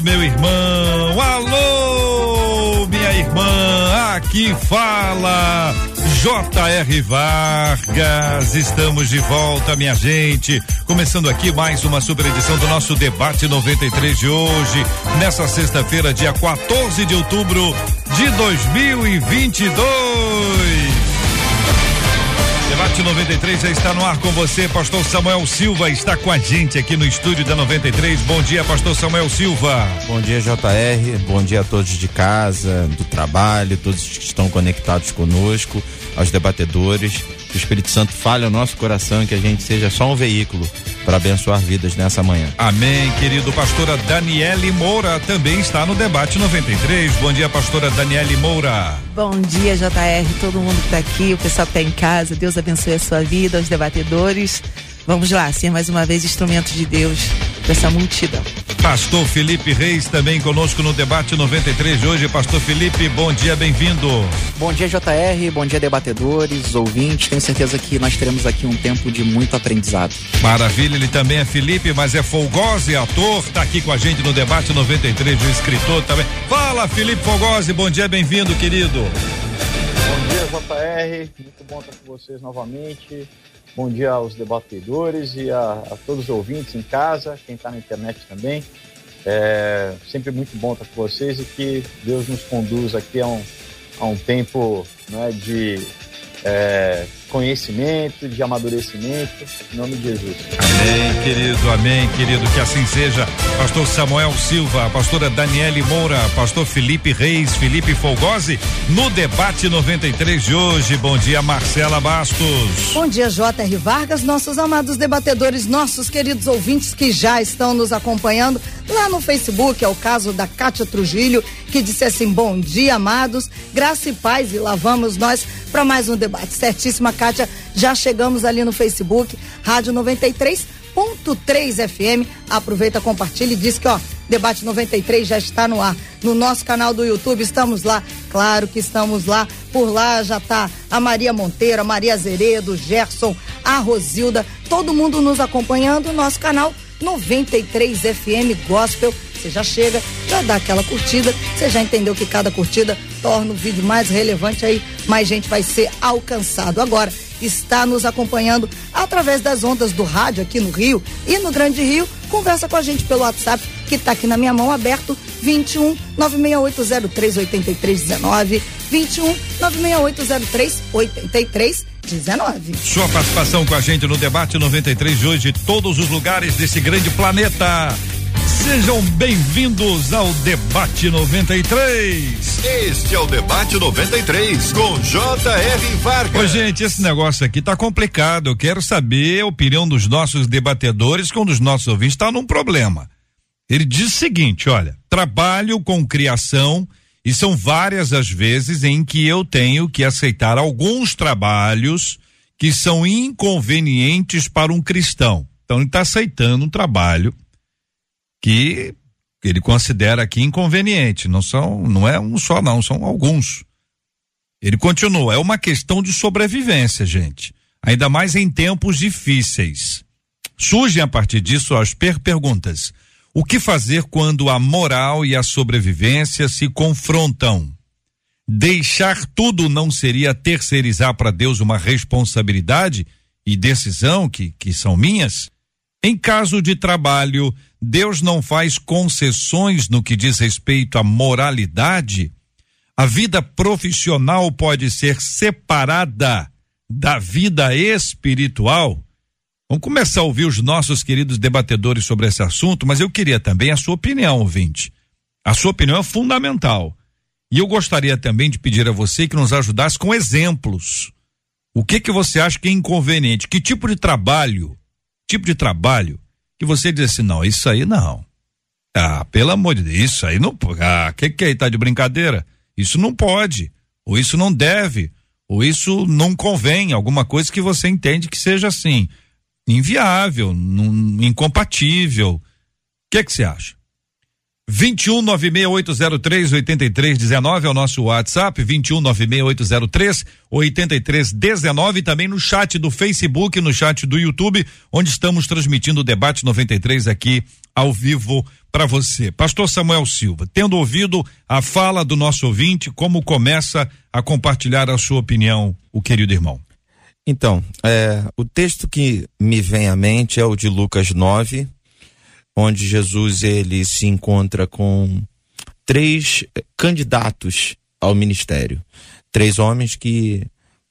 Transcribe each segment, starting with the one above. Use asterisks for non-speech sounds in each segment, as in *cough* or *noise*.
meu irmão. Alô, minha irmã. Aqui fala J.R. Vargas, estamos de volta, minha gente. Começando aqui mais uma super edição do nosso debate 93 de hoje, nessa sexta-feira, dia 14 de outubro de 2022. Debate 93 já está no ar com você. Pastor Samuel Silva está com a gente aqui no estúdio da 93. Bom dia, Pastor Samuel Silva. Bom dia, JR. Bom dia a todos de casa, do trabalho, todos que estão conectados conosco, aos debatedores. Que o Espírito Santo fale ao nosso coração e que a gente seja só um veículo para abençoar vidas nessa manhã. Amém, querido. Pastora Daniele Moura também está no debate 93. Bom dia, pastora Daniele Moura. Bom dia, JR, todo mundo que está aqui, o pessoal que está em casa. Deus abençoe a sua vida, os debatedores. Vamos lá, ser mais uma vez instrumento de Deus dessa multidão. Pastor Felipe Reis também conosco no debate 93 de hoje. Pastor Felipe, bom dia, bem-vindo. Bom dia, JR, bom dia, debatedores, ouvintes. Tenho certeza que nós teremos aqui um tempo de muito aprendizado. Maravilha, ele também é Felipe, mas é Folgose, ator, tá aqui com a gente no debate 93, o escritor também. Fala, Felipe Folgose, bom dia, bem-vindo, querido. JR, muito bom estar com vocês novamente. Bom dia aos debatedores e a, a todos os ouvintes em casa, quem está na internet também. É sempre muito bom estar com vocês e que Deus nos conduz aqui a um, a um tempo né, de é, conhecimento, de amadurecimento, em nome de Jesus. Amém, querido, amém, querido, que assim seja. Pastor Samuel Silva, pastora Daniele Moura, pastor Felipe Reis, Felipe Folgose, no debate 93 de hoje. Bom dia, Marcela Bastos. Bom dia, J.R. Vargas, nossos amados debatedores, nossos queridos ouvintes que já estão nos acompanhando lá no Facebook. É o caso da Cátia Trujillo, que disse assim: Bom dia, amados, graça e paz, e lá vamos nós para mais um debate. Certíssima, Kátia, já chegamos ali no Facebook, Rádio 93.3 FM. Aproveita, compartilha e diz que, ó, Debate 93 já está no ar. No nosso canal do YouTube, estamos lá. Claro que estamos lá. Por lá já tá a Maria Monteiro, a Maria Azeredo, Gerson, a Rosilda, todo mundo nos acompanhando. Nosso canal 93 FM Gospel. Você já chega, já dá aquela curtida. Você já entendeu que cada curtida torna o vídeo mais relevante aí, mais gente vai ser alcançado. Agora, está nos acompanhando através das ondas do rádio aqui no Rio e no Grande Rio, conversa com a gente pelo WhatsApp que está aqui na minha mão aberto 21 96803 8319 21 96803 8319. Sua participação com a gente no debate 93 de hoje, todos os lugares desse grande planeta. Sejam bem-vindos ao Debate 93. Este é o Debate 93 com J.R. Vargas. Ô, gente, esse negócio aqui tá complicado. Eu quero saber a opinião dos nossos debatedores, que um dos nossos ouvintes está num problema. Ele diz o seguinte: olha, trabalho com criação e são várias as vezes em que eu tenho que aceitar alguns trabalhos que são inconvenientes para um cristão. Então ele está aceitando um trabalho que ele considera aqui inconveniente. Não são, não é um só, não, são alguns. Ele continua, é uma questão de sobrevivência, gente. Ainda mais em tempos difíceis. Surgem a partir disso as per perguntas. O que fazer quando a moral e a sobrevivência se confrontam? Deixar tudo não seria terceirizar para Deus uma responsabilidade e decisão que, que são minhas? Em caso de trabalho, Deus não faz concessões no que diz respeito à moralidade? A vida profissional pode ser separada da vida espiritual? Vamos começar a ouvir os nossos queridos debatedores sobre esse assunto, mas eu queria também a sua opinião, ouvinte. A sua opinião é fundamental. E eu gostaria também de pedir a você que nos ajudasse com exemplos. O que que você acha que é inconveniente? Que tipo de trabalho, tipo de trabalho que você diz assim, não, isso aí não. Ah, pelo amor de Deus, isso aí não. Ah, que que é? Tá de brincadeira? Isso não pode, ou isso não deve, ou isso não convém, alguma coisa que você entende que seja assim, inviável, num, incompatível. O que que você acha? 21 96803 8319 é o nosso WhatsApp, 21 96803 8319 também no chat do Facebook, no chat do YouTube, onde estamos transmitindo o debate 93 aqui ao vivo para você. Pastor Samuel Silva, tendo ouvido a fala do nosso ouvinte, como começa a compartilhar a sua opinião, o querido irmão? Então, é, o texto que me vem à mente é o de Lucas 9, onde Jesus ele se encontra com três candidatos ao ministério, três homens que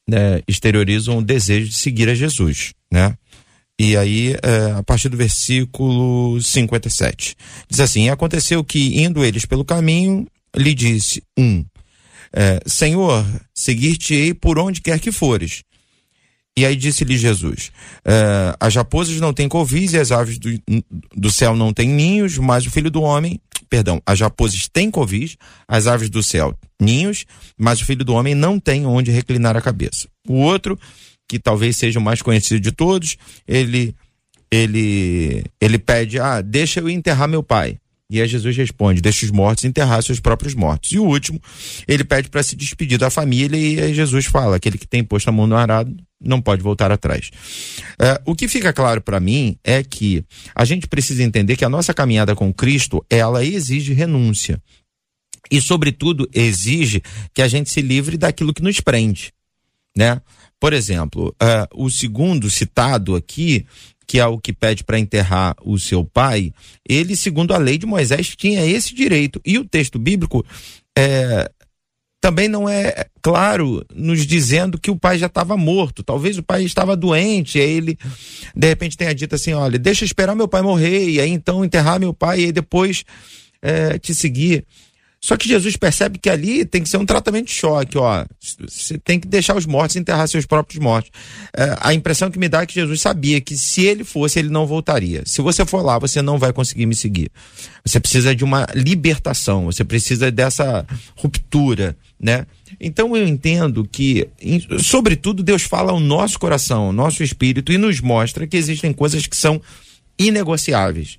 né, exteriorizam o desejo de seguir a Jesus, né? E aí, é, a partir do versículo 57, diz assim: Aconteceu que, indo eles pelo caminho, lhe disse um: é, Senhor, seguir-te-ei por onde quer que fores. E aí disse-lhe Jesus: uh, As raposas não têm covis e as aves do, do céu não têm ninhos, mas o filho do homem, perdão, as raposas têm covis, as aves do céu ninhos, mas o filho do homem não tem onde reclinar a cabeça. O outro, que talvez seja o mais conhecido de todos, ele ele ele pede: "Ah, deixa eu enterrar meu pai". E aí Jesus responde: deixa os mortos enterrar seus próprios mortos. E o último, ele pede para se despedir da família e aí Jesus fala: aquele que tem posto a mão no arado não pode voltar atrás. É, o que fica claro para mim é que a gente precisa entender que a nossa caminhada com Cristo ela exige renúncia e, sobretudo, exige que a gente se livre daquilo que nos prende, né? Por exemplo, uh, o segundo citado aqui, que é o que pede para enterrar o seu pai, ele, segundo a lei de Moisés, tinha esse direito. E o texto bíblico é, também não é claro nos dizendo que o pai já estava morto. Talvez o pai estava doente, aí ele de repente tenha dito assim: olha, deixa esperar meu pai morrer, e aí então enterrar meu pai, e aí depois é, te seguir. Só que Jesus percebe que ali tem que ser um tratamento de choque, ó. Você tem que deixar os mortos enterrar seus próprios mortos. É, a impressão que me dá é que Jesus sabia que se ele fosse, ele não voltaria. Se você for lá, você não vai conseguir me seguir. Você precisa de uma libertação, você precisa dessa ruptura, né? Então eu entendo que, sobretudo, Deus fala ao nosso coração, ao nosso espírito e nos mostra que existem coisas que são inegociáveis.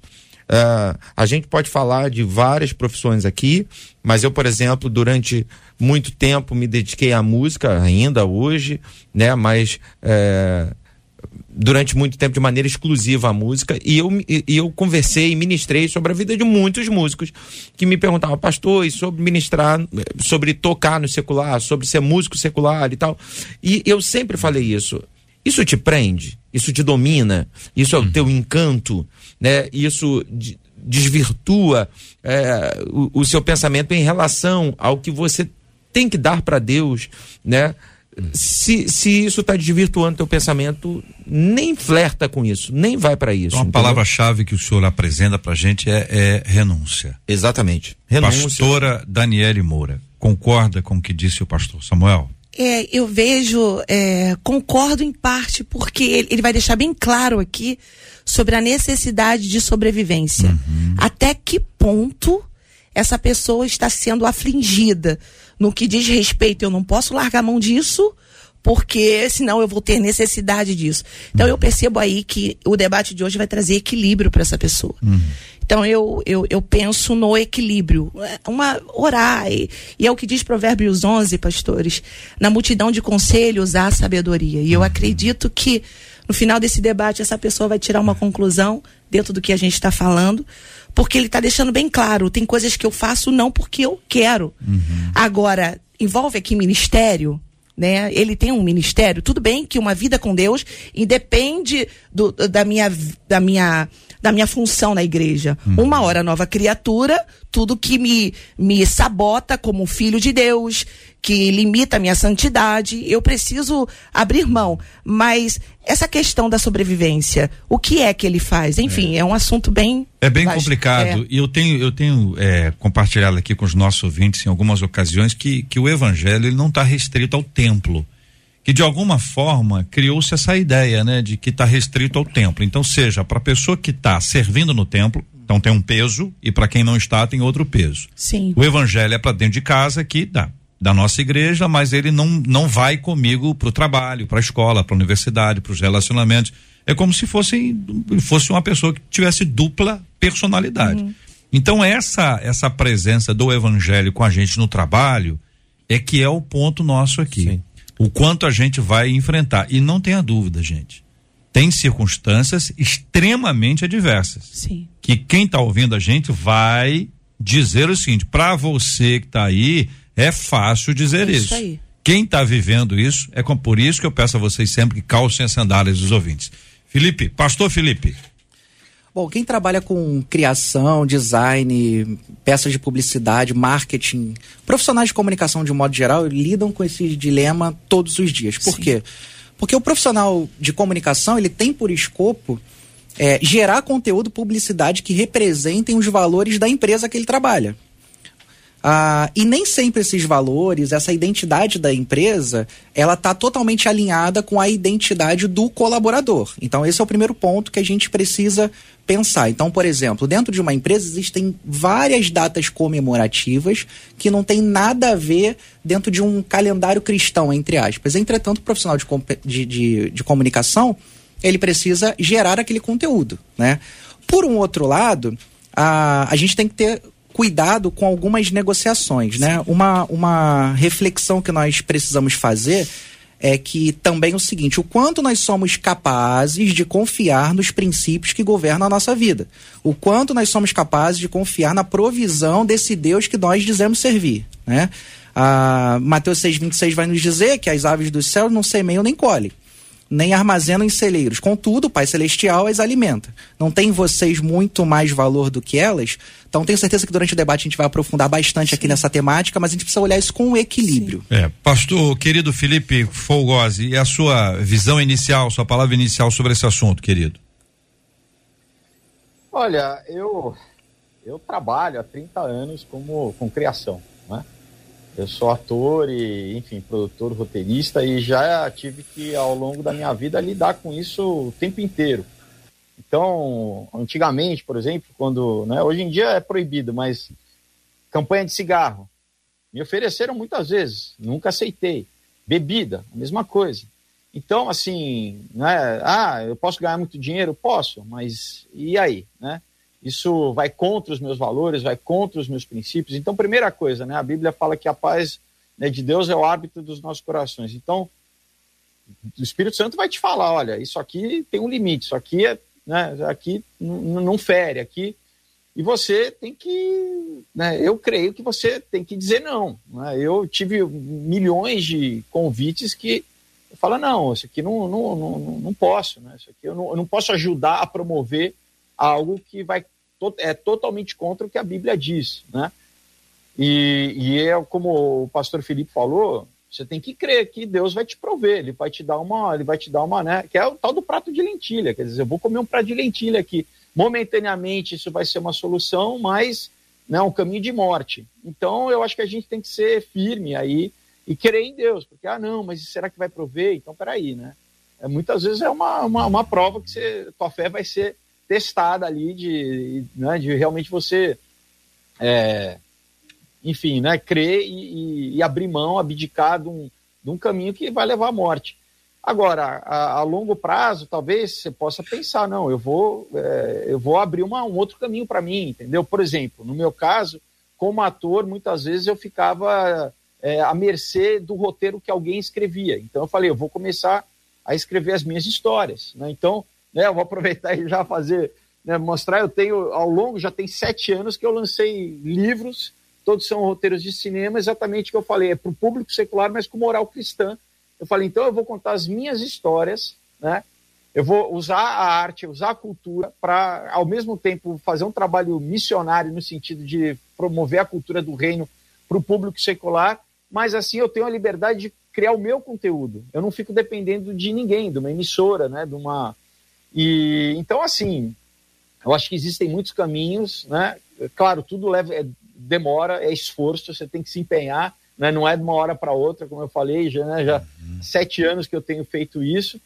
Uh, a gente pode falar de várias profissões aqui, mas eu, por exemplo, durante muito tempo me dediquei à música, ainda hoje, né? Mas é, durante muito tempo de maneira exclusiva à música e eu, e eu conversei e ministrei sobre a vida de muitos músicos que me perguntavam, pastor, e sobre ministrar, sobre tocar no secular, sobre ser músico secular e tal. E eu sempre falei isso. Isso te prende? Isso te domina? Isso é o teu encanto? Né? Isso desvirtua é, o, o, seu pensamento em relação ao que você tem que dar para Deus, né? Se, se isso está desvirtuando teu pensamento, nem flerta com isso, nem vai para isso. Então, a palavra-chave que o senhor apresenta para gente é, é renúncia. Exatamente. Renúncia. Pastora Daniele Moura, concorda com o que disse o pastor Samuel? É, eu vejo, é, concordo em parte, porque ele, ele, vai deixar bem claro aqui sobre a necessidade de sobrevivência. Uhum. Até que ponto essa pessoa está sendo afligida? No que diz respeito, eu não posso largar a mão disso, porque senão eu vou ter necessidade disso. Então eu percebo aí que o debate de hoje vai trazer equilíbrio para essa pessoa. Uhum. Então eu, eu, eu penso no equilíbrio, uma orar, e, e, é o que diz Provérbios 11, pastores, na multidão de conselhos há sabedoria. E eu acredito que no final desse debate essa pessoa vai tirar uma conclusão dentro do que a gente está falando, porque ele está deixando bem claro, tem coisas que eu faço não porque eu quero. Uhum. Agora, envolve aqui ministério, né? Ele tem um ministério, tudo bem que uma vida com Deus independe do, da minha da minha da minha função na igreja. Uhum. Uma hora nova criatura, tudo que me, me sabota como filho de Deus, que limita a minha santidade, eu preciso abrir mão. Mas essa questão da sobrevivência, o que é que ele faz? Enfim, é, é um assunto bem. É bem complicado. É. E eu tenho, eu tenho é, compartilhado aqui com os nossos ouvintes em algumas ocasiões que, que o evangelho ele não está restrito ao templo que de alguma forma criou-se essa ideia, né, de que está restrito ao templo. Então, seja para a pessoa que está servindo no templo, Então tem um peso e para quem não está tem outro peso. Sim. O evangelho é para dentro de casa que dá da nossa igreja, mas ele não não vai comigo para o trabalho, para a escola, para a universidade, para os relacionamentos. É como se fosse fosse uma pessoa que tivesse dupla personalidade. Uhum. Então essa essa presença do evangelho com a gente no trabalho é que é o ponto nosso aqui. Sim. O quanto a gente vai enfrentar e não tenha dúvida, gente. Tem circunstâncias extremamente adversas. Sim. Que quem está ouvindo a gente vai dizer o seguinte: para você que está aí, é fácil dizer é isso. isso. Aí. Quem está vivendo isso, é por isso que eu peço a vocês sempre que calcem as sandálias dos ouvintes. Felipe, pastor Felipe. Bom, quem trabalha com criação, design, peças de publicidade, marketing, profissionais de comunicação de modo geral, lidam com esse dilema todos os dias. Por Sim. quê? Porque o profissional de comunicação, ele tem por escopo é, gerar conteúdo, publicidade que representem os valores da empresa que ele trabalha. Ah, e nem sempre esses valores, essa identidade da empresa, ela está totalmente alinhada com a identidade do colaborador. Então, esse é o primeiro ponto que a gente precisa pensar. Então, por exemplo, dentro de uma empresa existem várias datas comemorativas que não tem nada a ver dentro de um calendário cristão, entre aspas. Entretanto, o profissional de, de, de, de comunicação, ele precisa gerar aquele conteúdo, né? Por um outro lado, a, a gente tem que ter cuidado com algumas negociações, né? Uma, uma reflexão que nós precisamos fazer é que também o seguinte, o quanto nós somos capazes de confiar nos princípios que governam a nossa vida. O quanto nós somos capazes de confiar na provisão desse Deus que nós dizemos servir, né? Ah, Mateus 6,26 vai nos dizer que as aves do céu não semeiam nem colhem nem armazenam em celeiros. Contudo, o Pai Celestial as alimenta. Não tem vocês muito mais valor do que elas? Então, tenho certeza que durante o debate a gente vai aprofundar bastante Sim. aqui nessa temática, mas a gente precisa olhar isso com equilíbrio. É, pastor, querido Felipe Folgosi, e a sua visão inicial, sua palavra inicial sobre esse assunto, querido? Olha, eu, eu trabalho há 30 anos como, com criação? Eu sou ator e, enfim, produtor, roteirista e já tive que, ao longo da minha vida, lidar com isso o tempo inteiro. Então, antigamente, por exemplo, quando. Né, hoje em dia é proibido, mas campanha de cigarro. Me ofereceram muitas vezes, nunca aceitei. Bebida, a mesma coisa. Então, assim, né, ah, eu posso ganhar muito dinheiro? Posso, mas e aí? Né? Isso vai contra os meus valores, vai contra os meus princípios. Então, primeira coisa, né, a Bíblia fala que a paz né, de Deus é o hábito dos nossos corações. Então, o Espírito Santo vai te falar, olha, isso aqui tem um limite, isso aqui é, né, aqui não fere, aqui e você tem que, né, eu creio que você tem que dizer não. Né? Eu tive milhões de convites que eu falo, não, isso aqui não, não, não, não posso, né? isso aqui eu não, eu não posso ajudar a promover algo que vai é totalmente contra o que a Bíblia diz, né? E, e é como o pastor Felipe falou, você tem que crer que Deus vai te prover, ele vai te dar uma, ele vai te dar uma, né? Que é o tal do prato de lentilha, quer dizer, eu vou comer um prato de lentilha aqui. Momentaneamente isso vai ser uma solução, mas né, um caminho de morte. Então eu acho que a gente tem que ser firme aí e crer em Deus, porque ah não, mas será que vai prover? Então peraí, né? É, muitas vezes é uma, uma, uma prova que você, tua fé vai ser testada ali de, né, de realmente você, é, enfim, né, crer e, e, abrir mão, abdicar de um, de um caminho que vai levar à morte. Agora, a, a longo prazo, talvez você possa pensar, não, eu vou, é, eu vou abrir uma, um outro caminho para mim, entendeu? Por exemplo, no meu caso, como ator, muitas vezes eu ficava é, à mercê do roteiro que alguém escrevia. Então eu falei, eu vou começar a escrever as minhas histórias. Né? Então, né? Eu vou aproveitar e já fazer, né, mostrar. Eu tenho, ao longo, já tem sete anos que eu lancei livros, todos são roteiros de cinema, exatamente o que eu falei, é para o público secular, mas com moral cristã. Eu falei, então eu vou contar as minhas histórias, né? Eu vou usar a arte, usar a cultura para, ao mesmo tempo, fazer um trabalho missionário no sentido de promover a cultura do reino para o público secular, mas assim eu tenho a liberdade de criar o meu conteúdo. Eu não fico dependendo de ninguém, de uma emissora, né, de uma e então assim, eu acho que existem muitos caminhos, né? Claro, tudo leva é, demora, é esforço, você tem que se empenhar, né? Não é de uma hora para outra, como eu falei, já, né? já uhum. sete anos que eu tenho feito isso.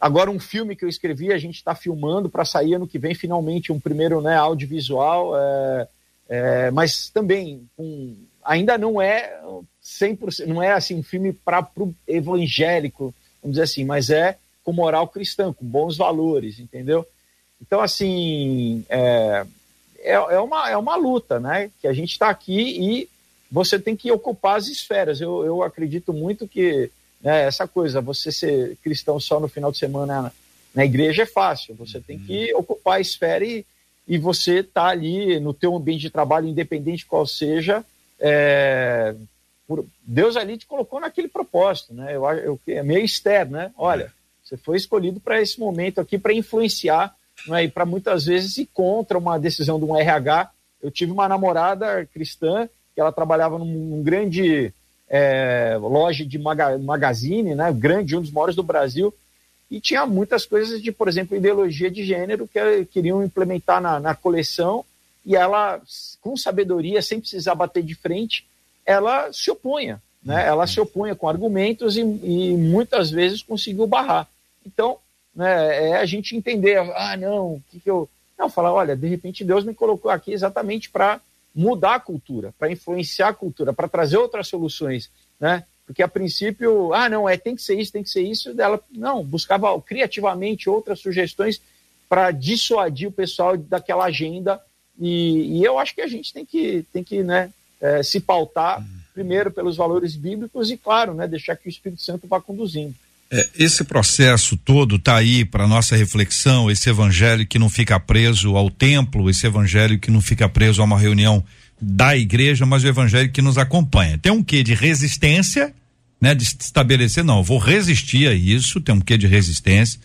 agora um filme que eu escrevi, a gente está filmando para sair ano que vem, finalmente, um primeiro né, audiovisual, é, é, mas também um, ainda não é 100%, não é assim um filme para o evangélico, vamos dizer assim, mas é com moral cristã, com bons valores, entendeu? Então, assim, é, é, é, uma, é uma luta, né? Que a gente está aqui e você tem que ocupar as esferas. Eu, eu acredito muito que né, essa coisa, você ser cristão só no final de semana na, na igreja é fácil. Você tem que ocupar a esfera e, e você tá ali no teu ambiente de trabalho, independente qual seja, é, por, Deus ali te colocou naquele propósito, né? Eu, eu, é meio externo, né? Olha, você foi escolhido para esse momento aqui para influenciar né, e para muitas vezes ir contra uma decisão de um RH. Eu tive uma namorada cristã que ela trabalhava num, num grande é, loja de maga, magazine, né, grande, um dos maiores do Brasil, e tinha muitas coisas de, por exemplo, ideologia de gênero que queriam implementar na, na coleção, e ela, com sabedoria, sem precisar bater de frente, ela se opunha, né? Ela se opunha com argumentos e, e muitas vezes conseguiu barrar. Então, né, é a gente entender, ah, não, o que, que eu. Não, falar, olha, de repente Deus me colocou aqui exatamente para mudar a cultura, para influenciar a cultura, para trazer outras soluções, né? Porque a princípio, ah, não, é tem que ser isso, tem que ser isso, dela não, buscava criativamente outras sugestões para dissuadir o pessoal daquela agenda e, e, eu acho que a gente tem que, tem que né, é, se pautar primeiro pelos valores bíblicos e, claro, né, deixar que o Espírito Santo vá conduzindo. É, esse processo todo está aí para nossa reflexão, esse evangelho que não fica preso ao templo, esse evangelho que não fica preso a uma reunião da igreja, mas o evangelho que nos acompanha. Tem um quê de resistência, né, de estabelecer, não, vou resistir a isso, tem um quê de resistência.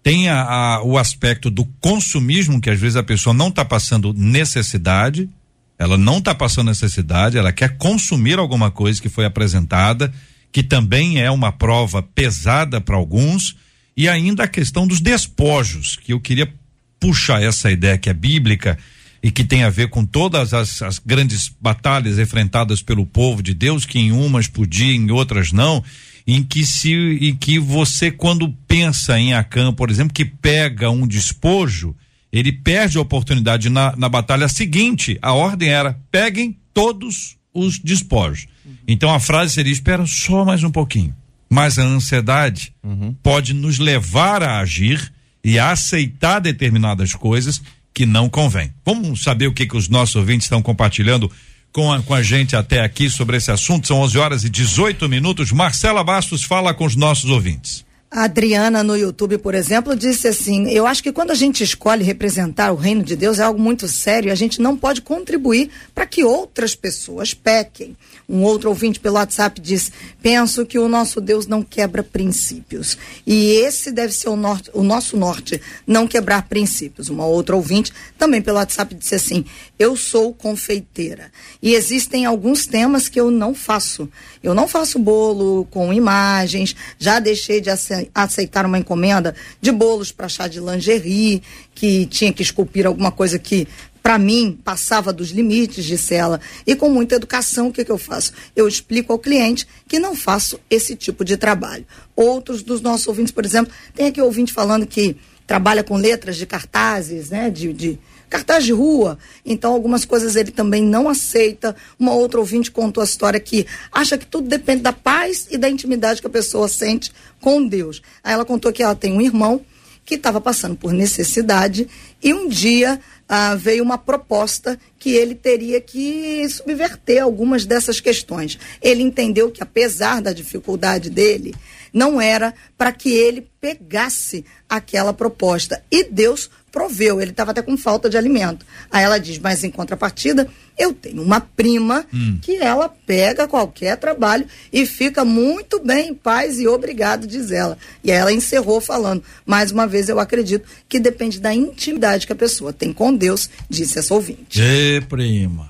Tem a, a, o aspecto do consumismo, que às vezes a pessoa não está passando necessidade, ela não está passando necessidade, ela quer consumir alguma coisa que foi apresentada que também é uma prova pesada para alguns, e ainda a questão dos despojos, que eu queria puxar essa ideia que é bíblica e que tem a ver com todas as, as grandes batalhas enfrentadas pelo povo de Deus, que em umas podia, em outras não, em que se em que você quando pensa em Acã, por exemplo, que pega um despojo, ele perde a oportunidade na, na batalha seguinte. A ordem era: peguem todos os despojos. Então a frase seria: espera só mais um pouquinho. Mas a ansiedade uhum. pode nos levar a agir e a aceitar determinadas coisas que não convém. Vamos saber o que, que os nossos ouvintes estão compartilhando com a, com a gente até aqui sobre esse assunto. São 11 horas e 18 minutos. Marcela Bastos fala com os nossos ouvintes. A Adriana no YouTube, por exemplo, disse assim: Eu acho que quando a gente escolhe representar o reino de Deus é algo muito sério e a gente não pode contribuir para que outras pessoas pequem. Um outro ouvinte pelo WhatsApp diz: Penso que o nosso Deus não quebra princípios. E esse deve ser o, norte, o nosso norte, não quebrar princípios. Uma outra ouvinte também pelo WhatsApp disse assim: Eu sou confeiteira e existem alguns temas que eu não faço. Eu não faço bolo com imagens, já deixei de aceitar aceitar uma encomenda de bolos para chá de lingerie, que tinha que esculpir alguma coisa que para mim passava dos limites, disse ela. E com muita educação, o que, que eu faço? Eu explico ao cliente que não faço esse tipo de trabalho. Outros dos nossos ouvintes, por exemplo, tem aqui ouvinte falando que trabalha com letras de cartazes, né, de, de cartaz de rua. Então, algumas coisas ele também não aceita. Uma outra ouvinte contou a história que acha que tudo depende da paz e da intimidade que a pessoa sente com Deus. Aí ela contou que ela tem um irmão que estava passando por necessidade e um dia ah, veio uma proposta que ele teria que subverter algumas dessas questões. Ele entendeu que, apesar da dificuldade dele, não era para que ele pegasse aquela proposta. E Deus proveu, ele estava até com falta de alimento. Aí ela diz, mas em contrapartida, eu tenho uma prima hum. que ela pega qualquer trabalho e fica muito bem em paz e obrigado, diz ela. E aí ela encerrou falando, mais uma vez eu acredito que depende da intimidade que a pessoa tem com Deus, disse essa ouvinte. Ê, prima.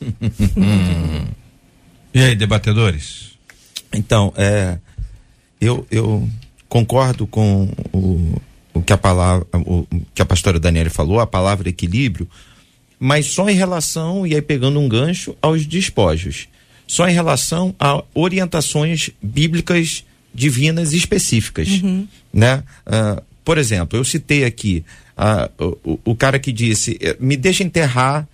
*laughs* e aí, debatedores? Então, é, eu, eu concordo com o, o que a palavra, o que a pastora Daniela falou, a palavra equilíbrio, mas só em relação, e aí pegando um gancho, aos despojos. Só em relação a orientações bíblicas divinas específicas, né? Ah, por exemplo, eu citei aqui ah, o, o- cara que disse, eh, me deixa enterrar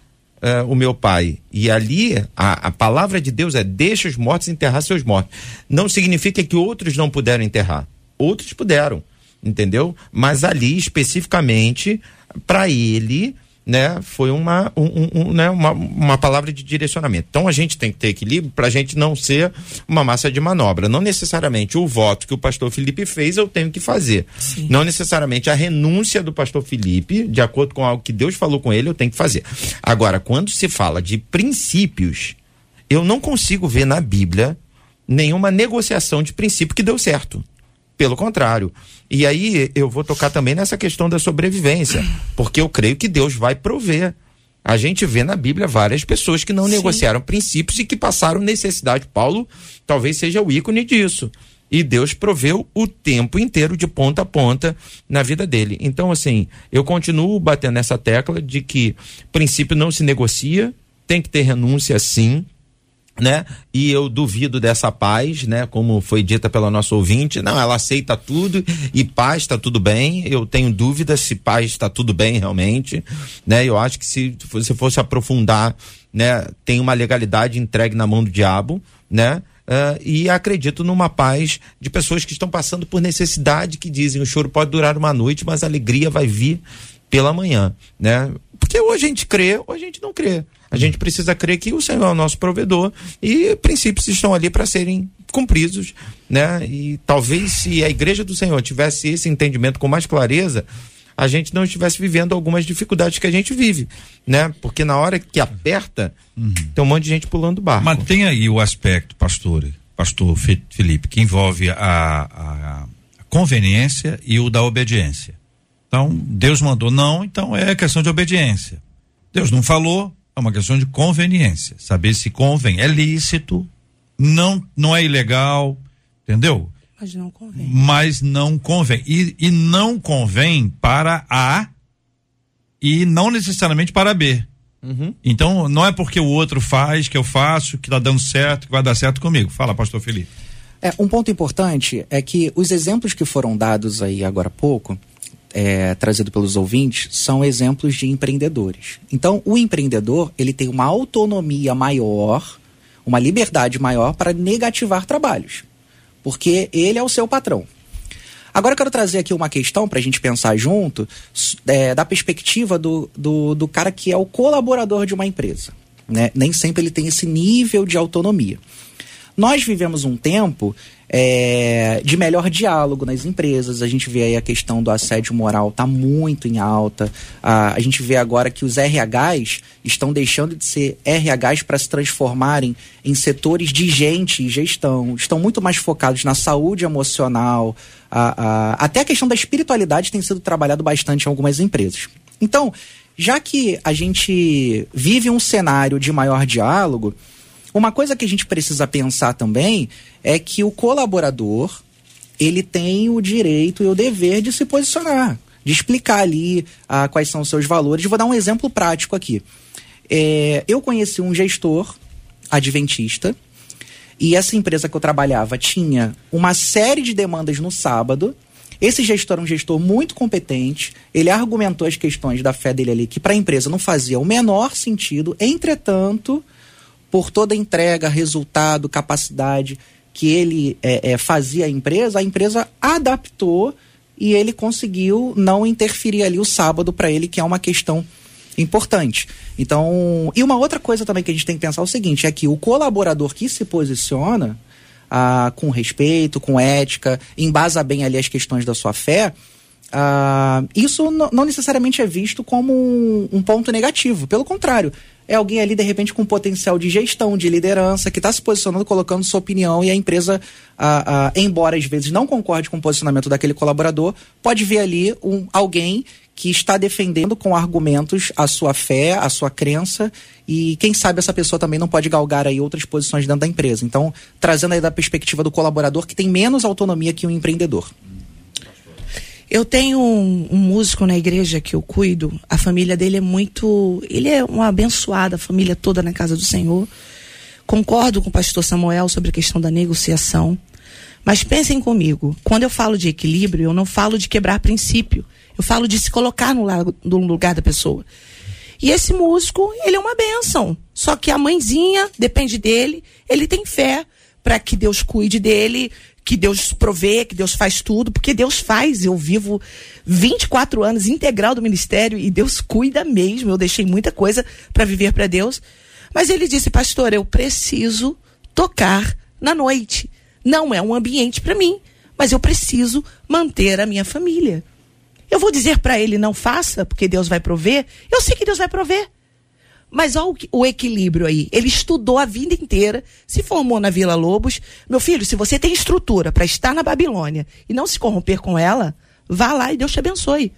eh, o meu pai. E ali a, a palavra de Deus é deixa os mortos enterrar seus mortos. Não significa que outros não puderam enterrar. Outros puderam, entendeu? Mas ali especificamente para ele, né, foi uma, um, um- né, uma, uma palavra de direcionamento. Então a gente tem que ter equilíbrio para a gente não ser uma massa de manobra. Não necessariamente o voto que o pastor Felipe fez eu tenho que fazer. Não necessariamente a renúncia do pastor Felipe, de acordo com algo que Deus falou com ele, eu tenho que fazer. Agora, quando se fala de princípios, eu não consigo ver na Bíblia nenhuma negociação de princípio que deu certo. Pelo contrário. E aí eu vou tocar também nessa questão da sobrevivência, porque eu creio que Deus vai prover. A gente vê na Bíblia várias pessoas que não negociaram princípios e que passaram necessidade. Paulo talvez seja o ícone disso. E Deus proveu o tempo inteiro, de ponta a ponta, na vida dele. Então, assim, eu continuo batendo nessa tecla de que princípio não se negocia, tem que ter renúncia sim, né? E eu duvido dessa paz, né? Como foi dita pela nossa ouvinte, não, ela aceita tudo e paz está tudo bem. Eu tenho dúvidas se paz está tudo bem realmente, né? Eu acho que se você fosse aprofundar, né? Tem uma legalidade entregue na mão do diabo, né? Ah, e acredito numa paz de pessoas que estão passando por necessidade, que dizem o choro pode durar uma noite, mas a alegria vai vir pela manhã, né? Porque ou a gente crê ou a gente não crê. A gente precisa crer que o Senhor é o nosso provedor e princípios estão ali para serem cumpridos, né? E talvez se a igreja do Senhor tivesse esse entendimento com mais clareza, a gente não estivesse vivendo algumas dificuldades que a gente vive, né? Porque na hora que aperta, tem um monte de gente pulando o barco. Mas tem aí o aspecto, pastor, pastor Fe- Felipe, que envolve a, a- a conveniência e o da obediência. Então, Deus mandou não, então é questão de obediência. Deus não falou, é uma questão de conveniência. Saber se convém. É lícito, não, não é ilegal, entendeu? Mas não convém. Mas não convém. E, e não convém para A e não necessariamente para B. Então, não é porque o outro faz, que eu faço, que tá dando certo, que vai dar certo comigo. Fala, pastor Felipe. É, um ponto importante é que os exemplos que foram dados aí agora há pouco, é, trazido pelos ouvintes, são exemplos de empreendedores. Então, o empreendedor ele tem uma autonomia maior, uma liberdade maior para negativar trabalhos, porque ele é o seu patrão. Agora eu quero trazer aqui uma questão para a gente pensar junto, é, da perspectiva do, do, do cara que é o colaborador de uma empresa. Né? Nem sempre ele tem esse nível de autonomia. Nós vivemos um tempo é, de melhor diálogo nas empresas. A gente vê aí a questão do assédio moral tá muito em alta. A, a gente vê agora que os RHs estão deixando de ser RHs para se transformarem em setores de gente e gestão. Estão muito mais focados na saúde emocional. A, a- até a questão da espiritualidade tem sido trabalhado bastante em algumas empresas. Então, já que a gente vive um cenário de maior diálogo, uma coisa que a gente precisa pensar também é que o colaborador ele tem o direito e o dever de se posicionar, de explicar ali ah, quais são os seus valores. Vou dar um exemplo prático aqui. É, eu conheci um gestor adventista e essa empresa que eu trabalhava tinha uma série de demandas no sábado. Esse gestor era um gestor muito competente. Ele argumentou as questões da fé dele ali, que para a empresa não fazia o menor sentido. Entretanto, por toda a entrega, resultado, capacidade que ele é, é, fazia à empresa, a empresa adaptou e ele conseguiu não interferir ali o sábado para ele, que é uma questão importante. Então, e uma outra coisa também que a gente tem que pensar é o seguinte, é que o colaborador que se posiciona ah, com respeito, com ética, embasa bem ali as questões da sua fé, ah, isso não necessariamente é visto como um, um ponto negativo. Pelo contrário, é alguém ali, de repente, com potencial de gestão, de liderança, que está se posicionando, colocando sua opinião e a empresa, ah, ah, embora às vezes não concorde com o posicionamento daquele colaborador, pode ver ali um, alguém que está defendendo com argumentos a sua fé, a sua crença e quem sabe essa pessoa também não pode galgar aí outras posições dentro da empresa. Então, trazendo aí da perspectiva do colaborador que tem menos autonomia que o empreendedor. Eu tenho um, um músico na igreja que eu cuido. A família dele é muito. Ele é uma abençoada, a família toda na casa do Senhor. Concordo com o pastor Samuel sobre a questão da negociação. Mas pensem comigo, quando eu falo de equilíbrio, eu não falo de quebrar princípio. Eu falo de se colocar no, no lugar da pessoa. E esse músico, ele é uma benção. Só que a mãezinha depende dele, ele tem fé para que Deus cuide dele, que Deus provê, que Deus faz tudo, porque Deus faz. Eu vivo 24 anos integral do ministério e Deus cuida mesmo. Eu deixei muita coisa para viver para Deus. Mas ele disse, pastor, eu preciso tocar na noite. Não é um ambiente para mim, mas eu preciso manter a minha família. Eu vou dizer para ele não faça, porque Deus vai prover. Eu sei que Deus vai prover. Mas olha o, equilíbrio aí. Ele estudou a vida inteira, se formou na Vila Lobos. Meu filho, se você tem estrutura para estar na Babilônia e não se corromper com ela, vá lá e Deus te abençoe.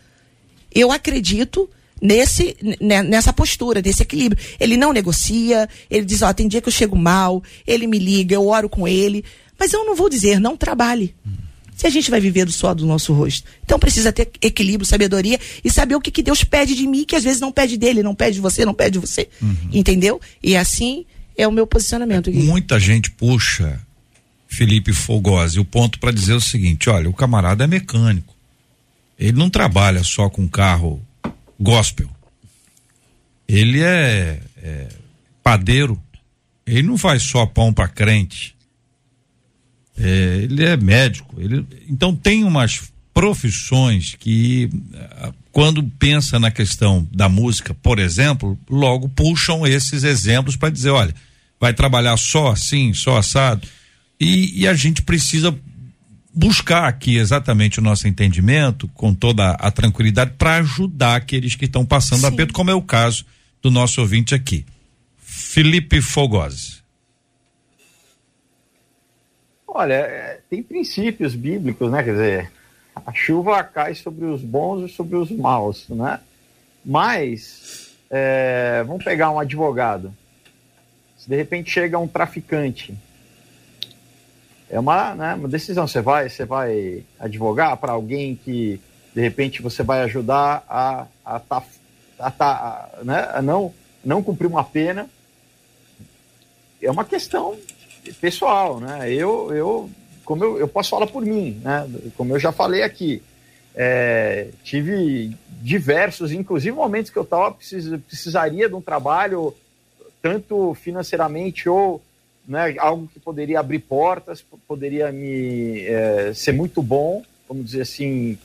Eu acredito nesse nessa postura, nesse equilíbrio. Ele não negocia, ele diz, ó, tem dia que eu chego mal, ele me liga, eu oro com ele, mas eu não vou dizer, não trabalhe. Se a gente vai viver do suor do nosso rosto. Então precisa ter equilíbrio, sabedoria e saber o que, que Deus pede de mim, que às vezes não pede dele, não pede de você, não pede de você. Uhum. Entendeu? E assim é o meu posicionamento. Muita gente puxa Felipe Fogosi o ponto para dizer o seguinte: olha, o camarada é mecânico. Ele não trabalha só com carro gospel. Ele é, é padeiro. Ele não faz só pão para crente. É, ele é médico. Ele, então tem umas profissões que ah, quando pensa na questão da música, por exemplo, logo puxam esses exemplos para dizer, olha, vai trabalhar só assim, só assado. E, e, a gente precisa buscar aqui exatamente o nosso entendimento, com toda a tranquilidade, para ajudar aqueles que estão passando Sim. aperto, como é o caso do nosso ouvinte aqui. Felipe Fogosi. Olha, é, tem princípios bíblicos, né? Quer dizer, a chuva cai sobre os bons e sobre os maus, né? Mas, é, vamos pegar um advogado. Se de repente chega um traficante, é uma, né, uma decisão. Você vai, você vai advogar para alguém que de repente você vai ajudar a, a, tá, a, tá, a, né, a não, não cumprir uma pena. É uma questão pessoal, né? Eu, eu como eu, eu posso falar por mim, né? Como eu já falei aqui, é, tive diversos, inclusive momentos que eu tava precis, precisaria de um trabalho tanto financeiramente ou né, algo que poderia abrir portas, poderia me é, ser muito bom, vamos dizer assim,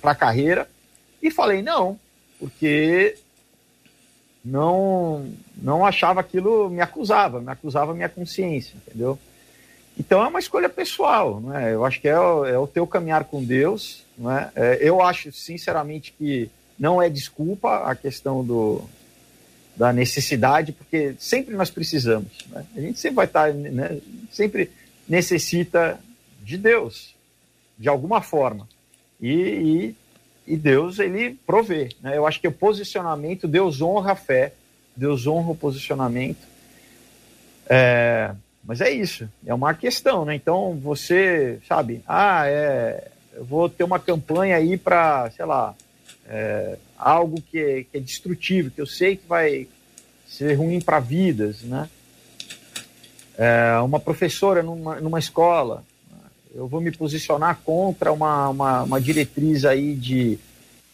para a carreira. E falei não, porque não não achava aquilo, me acusava, me acusava minha consciência, entendeu? Então é uma escolha pessoal, né? Eu acho que é, é o teu caminhar com Deus, né? É, eu acho sinceramente que não é desculpa a questão do da necessidade, porque sempre nós precisamos, né? A gente sempre vai estar, né? sempre necessita de Deus, de alguma forma. E, e e Deus ele provê. Né? Eu acho que o posicionamento, Deus honra a fé, Deus honra o posicionamento. É, mas é isso, é uma questão, né? Então você sabe, ah, é, eu vou ter uma campanha aí para, sei lá, é, algo que é, que é destrutivo, que eu sei que vai ser ruim para vidas, né? É, uma professora numa, numa escola, eu vou me posicionar contra uma, uma, uma diretriz aí de,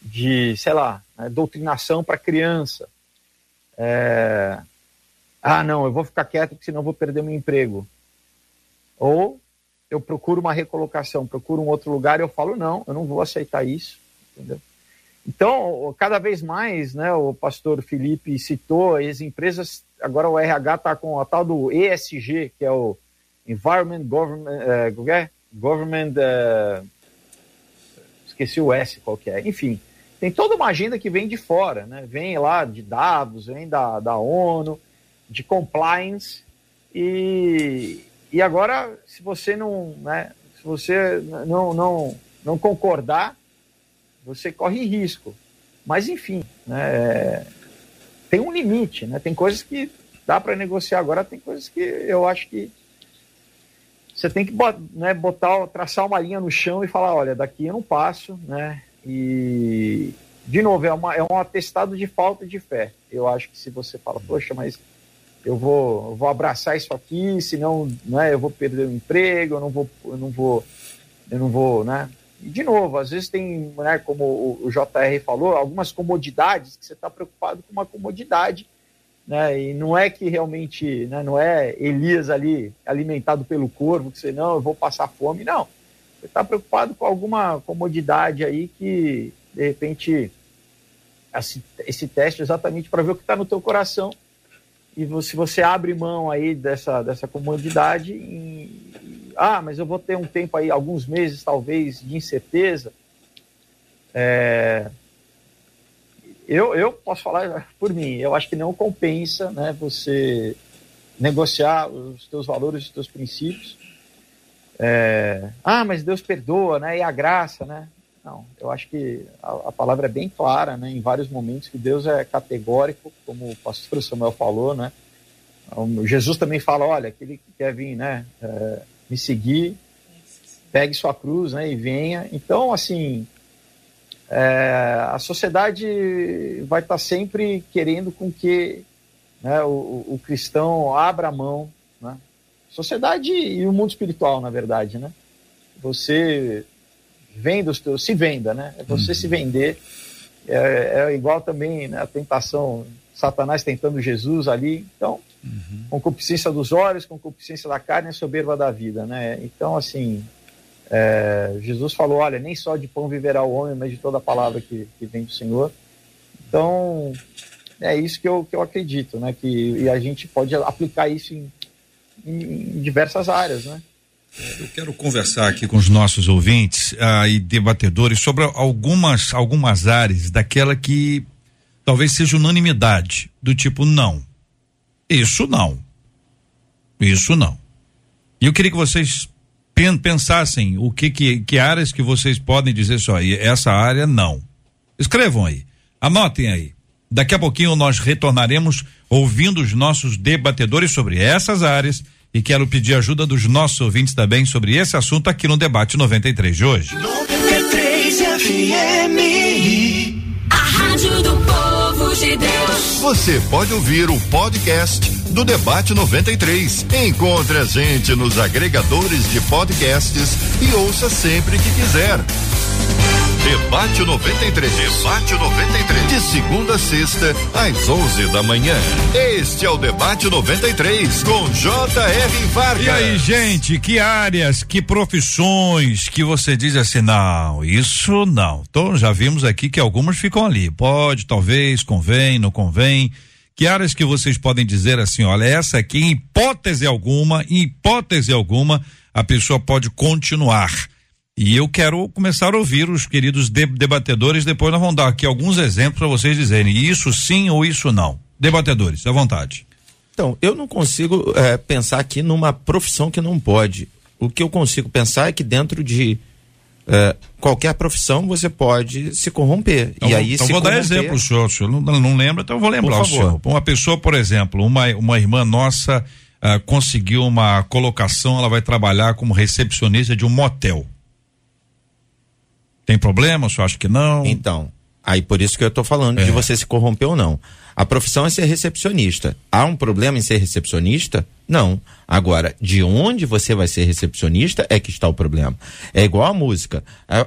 de sei lá, né, doutrinação para criança. É, ah, não, eu vou ficar quieto porque senão vou perder meu emprego. Ou eu procuro uma recolocação, procuro um outro lugar e eu falo, não, eu não vou aceitar isso. Entendeu? Então, cada vez mais, né, o pastor Felipe citou, as empresas, agora o RH está com a tal do ESG, que é o Environment Government, é, Government. Uh, esqueci o S qual que é. Enfim, tem toda uma agenda que vem de fora, né? Vem lá de Davos, vem da, da ONU, de compliance. E, e agora, se você não, né, se você não, não, não concordar, você corre risco. Mas, enfim, né, tem um limite, né? Tem coisas que dá para negociar agora, tem coisas que eu acho que você tem que né, botar, traçar uma linha no chão e falar, olha, daqui eu não passo, né? E de novo, é, uma, é um atestado de falta de fé. Eu acho que se você fala, poxa, mas eu vou, eu vou abraçar isso aqui, senão né, eu vou perder o emprego, eu não vou, eu não vou, eu não vou, né? E de novo, às vezes tem, né, como o, o JR falou, algumas comodidades que você está preocupado com uma comodidade, né? E não é que realmente, né, não é Elias ali alimentado pelo corvo, que você não, eu vou passar fome, não. Você está preocupado com alguma comodidade aí que de repente esse, esse teste é exatamente para ver o que está no teu coração e se você abre mão aí dessa, dessa comodidade, e, ah, mas eu vou ter um tempo aí, alguns meses talvez, de incerteza, é, eu, eu posso falar por mim, eu acho que não compensa né, você negociar os teus valores, os teus princípios. É, ah, mas Deus perdoa, né? E a graça, né? Não, eu acho que a, a, palavra é bem clara, né? Em vários momentos que Deus é categórico, como o pastor Samuel falou, né? Jesus também fala, olha, aquele que quer vir, né? É, me seguir, pegue sua cruz, né? E venha. Então, assim, é, a sociedade vai estar sempre querendo com que né, o, o, cristão abra a mão, né? Sociedade e o mundo espiritual, na verdade, né? Você venda os teus, se venda, né? É você uhum. se vender. É, é, igual também né, a tentação, Satanás tentando Jesus ali. Então, uhum. concupiscência dos olhos, concupiscência da carne e soberba da vida, né? Então, assim, é, Jesus falou, olha, nem só de pão viverá o homem, mas de toda a palavra que, que vem do Senhor. Então, é isso que eu, que eu acredito, né? Que, e a gente pode aplicar isso em, em diversas áreas, né? Eu quero conversar aqui com os nossos ouvintes uh, e debatedores sobre algumas, algumas áreas daquela que talvez seja unanimidade, do tipo não. Isso não. Isso não. E eu queria que vocês pensassem o que, que, que áreas que vocês podem dizer só, essa área não. Escrevam aí, anotem aí. Daqui a pouquinho nós retornaremos ouvindo os nossos debatedores sobre essas áreas e quero pedir ajuda dos nossos ouvintes também sobre esse assunto aqui no debate 93 de hoje. 93 FM, a rádio do povo de Deus. Você pode ouvir o podcast do debate 93. Encontre a gente nos agregadores de podcasts e ouça sempre que quiser. Debate 93. Debate 93. De segunda a sexta, às 11 da manhã. Este é o Debate 93, com J.R. Vargas. E aí, gente, que áreas, que profissões que você diz assim, não, isso não. Então, já vimos aqui que algumas ficam ali. Pode, talvez, convém, não convém. Que áreas que vocês podem dizer assim, olha, essa aqui, em hipótese alguma, em hipótese alguma, a pessoa pode continuar e eu quero começar a ouvir os queridos debatedores, depois nós vamos dar aqui alguns exemplos para vocês dizerem isso sim ou isso não. Debatedores, à vontade. Então, eu não consigo é, pensar aqui numa profissão que não pode. O que eu consigo pensar é que dentro de é, qualquer profissão você pode se corromper. Então, e aí então se vou corromper... dar exemplo, senhor. O senhor não, não lembra, então eu vou lembrar o senhor. Uma pessoa, por exemplo, uma, uma irmã nossa uh, conseguiu uma colocação, ela vai trabalhar como recepcionista de um motel. Tem problema? O senhor acha que não? Então, aí por isso que eu estou falando é. de você se corromper ou não. A profissão é ser recepcionista. Há um problema em ser recepcionista? Não. Agora, de onde você vai ser recepcionista é que está o problema. É igual a música.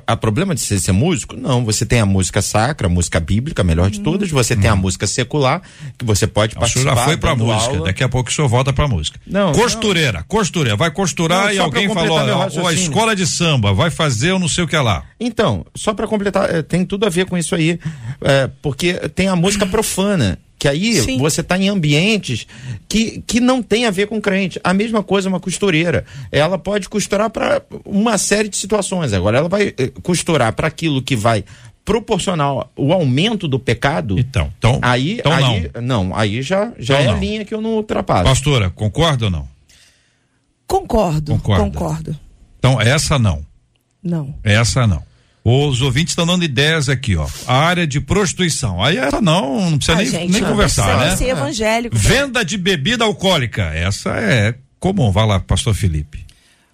A, problema de você ser músico? Não. Você tem a música sacra, a música bíblica, a melhor de hum. todas. Você hum. tem a hum. música secular, que você pode participar. O senhor já foi pra música. Aula. Daqui a pouco o senhor volta pra música. Não. Costureira, não. costureira. Vai costurar não, e alguém falou, ou a escola de samba vai fazer ou não sei o que lá. Então, só para completar, é, tem tudo a ver com isso aí. É, porque tem a música profana que aí Sim. você está em ambientes que, que não tem a ver com crente. A mesma coisa uma costureira. Ela pode costurar para uma série de situações. Agora, ela vai eh, costurar para aquilo que vai proporcional o aumento do pecado. Então, então aí, então aí não. não. aí já, já então é não. a linha que eu não ultrapasso. Pastora, concorda ou não? Concordo. Concorda. Concordo. Então, essa não. Não. Essa não. Os ouvintes estão dando ideias aqui, ó. A área de prostituição. Aí essa não, não precisa ah, nem, gente, nem conversar, né? Ser evangélico. Venda de bebida alcoólica. Essa é comum. Vai lá, pastor Felipe.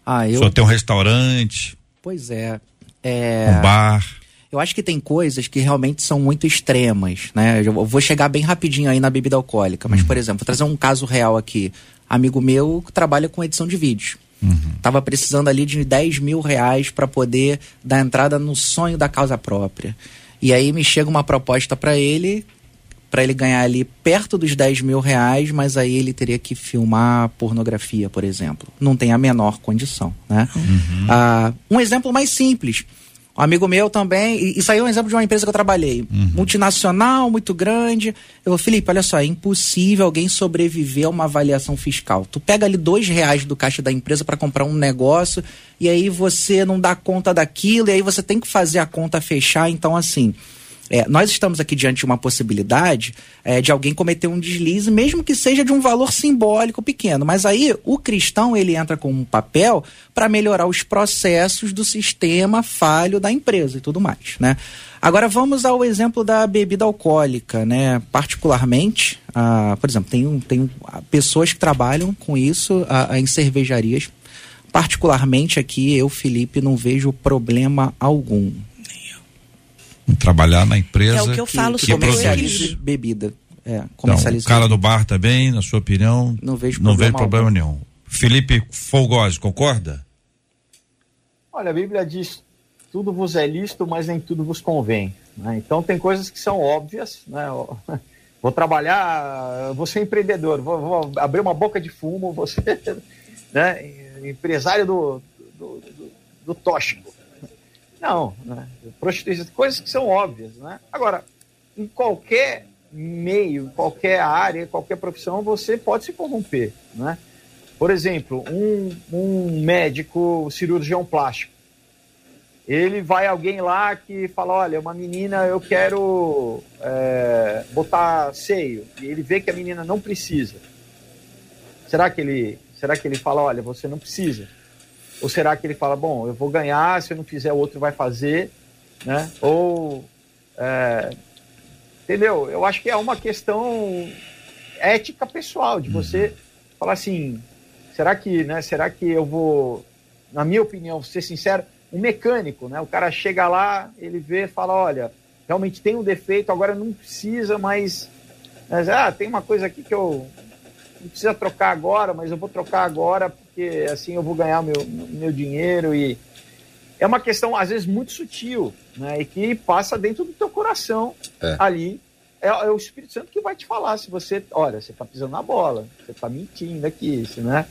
Ah, eu. Só tem um restaurante. Pois é. é... Um bar. Eu acho que tem coisas que realmente são muito extremas, né? Eu vou chegar bem rapidinho aí na bebida alcoólica, mas, por exemplo, vou trazer um caso real aqui. Amigo meu que trabalha com edição de vídeo. Uhum. Tava precisando ali de 10 mil reais para poder dar entrada no sonho da causa própria. E aí me chega uma proposta para ele, para ele ganhar ali perto dos 10 mil reais, mas aí ele teria que filmar pornografia, por exemplo. Não tem a menor condição, né? Uhum. Ah, um exemplo mais simples. Um amigo meu também, isso aí é um exemplo de uma empresa que eu trabalhei, uhum. multinacional, muito grande. Eu falei, Felipe, olha só, é impossível alguém sobreviver a uma avaliação fiscal. Tu pega ali dois reais do caixa da empresa para comprar um negócio e aí você não dá conta daquilo e aí você tem que fazer a conta fechar. Então, assim, é, nós estamos aqui diante de uma possibilidade é, de alguém cometer um deslize, mesmo que seja de um valor simbólico pequeno. Mas aí o cristão ele entra com um papel para melhorar os processos do sistema falho da empresa e tudo mais, né? Agora vamos ao exemplo da bebida alcoólica, né? Particularmente, ah, por exemplo, tem, tem pessoas que trabalham com isso ah, em cervejarias. Particularmente aqui, eu, Felipe, não vejo problema algum trabalhar na empresa. É o que eu falo que, sobre comercializa bebida. É, então, o cara do bar também, na sua opinião, não vejo não problema, problema nenhum. Felipe Folgosi, concorda? Olha, a Bíblia diz: tudo vos é lícito, mas nem tudo vos convém. Né? Então, tem coisas que são óbvias. Né? *laughs* Vou trabalhar, vou ser empreendedor, vou, vou abrir uma boca de fumo, vou ser *laughs* né? empresário do, do, do, do tóxico. Não, né? Prostituição, coisas que são óbvias, né? Agora, em qualquer meio, qualquer área, qualquer profissão, você pode se corromper, né? Por exemplo, um, um médico cirurgião plástico, ele vai alguém lá que fala, olha, uma menina, eu quero é, botar seio, e ele vê que a menina não precisa. Será que ele, será que ele fala, olha, você não precisa? Ou será que ele fala, bom, eu vou ganhar, se eu não fizer, o outro vai fazer, né? Ou, é, entendeu? Eu acho que é uma questão ética pessoal, de você uhum. falar assim, será que, né, será que eu vou, na minha opinião, ser sincero, um mecânico, né? O cara chega lá, ele vê, fala, olha, realmente tem um defeito, agora não precisa, mas, mas ah, tem uma coisa aqui que eu não precisa trocar agora, mas eu vou trocar agora porque assim eu vou ganhar meu, meu dinheiro e é uma questão às vezes muito sutil, né? E que passa dentro do teu coração é. ali. É, é, o Espírito Santo que vai te falar se você, olha, você está pisando na bola, você está mentindo aqui, isso, né?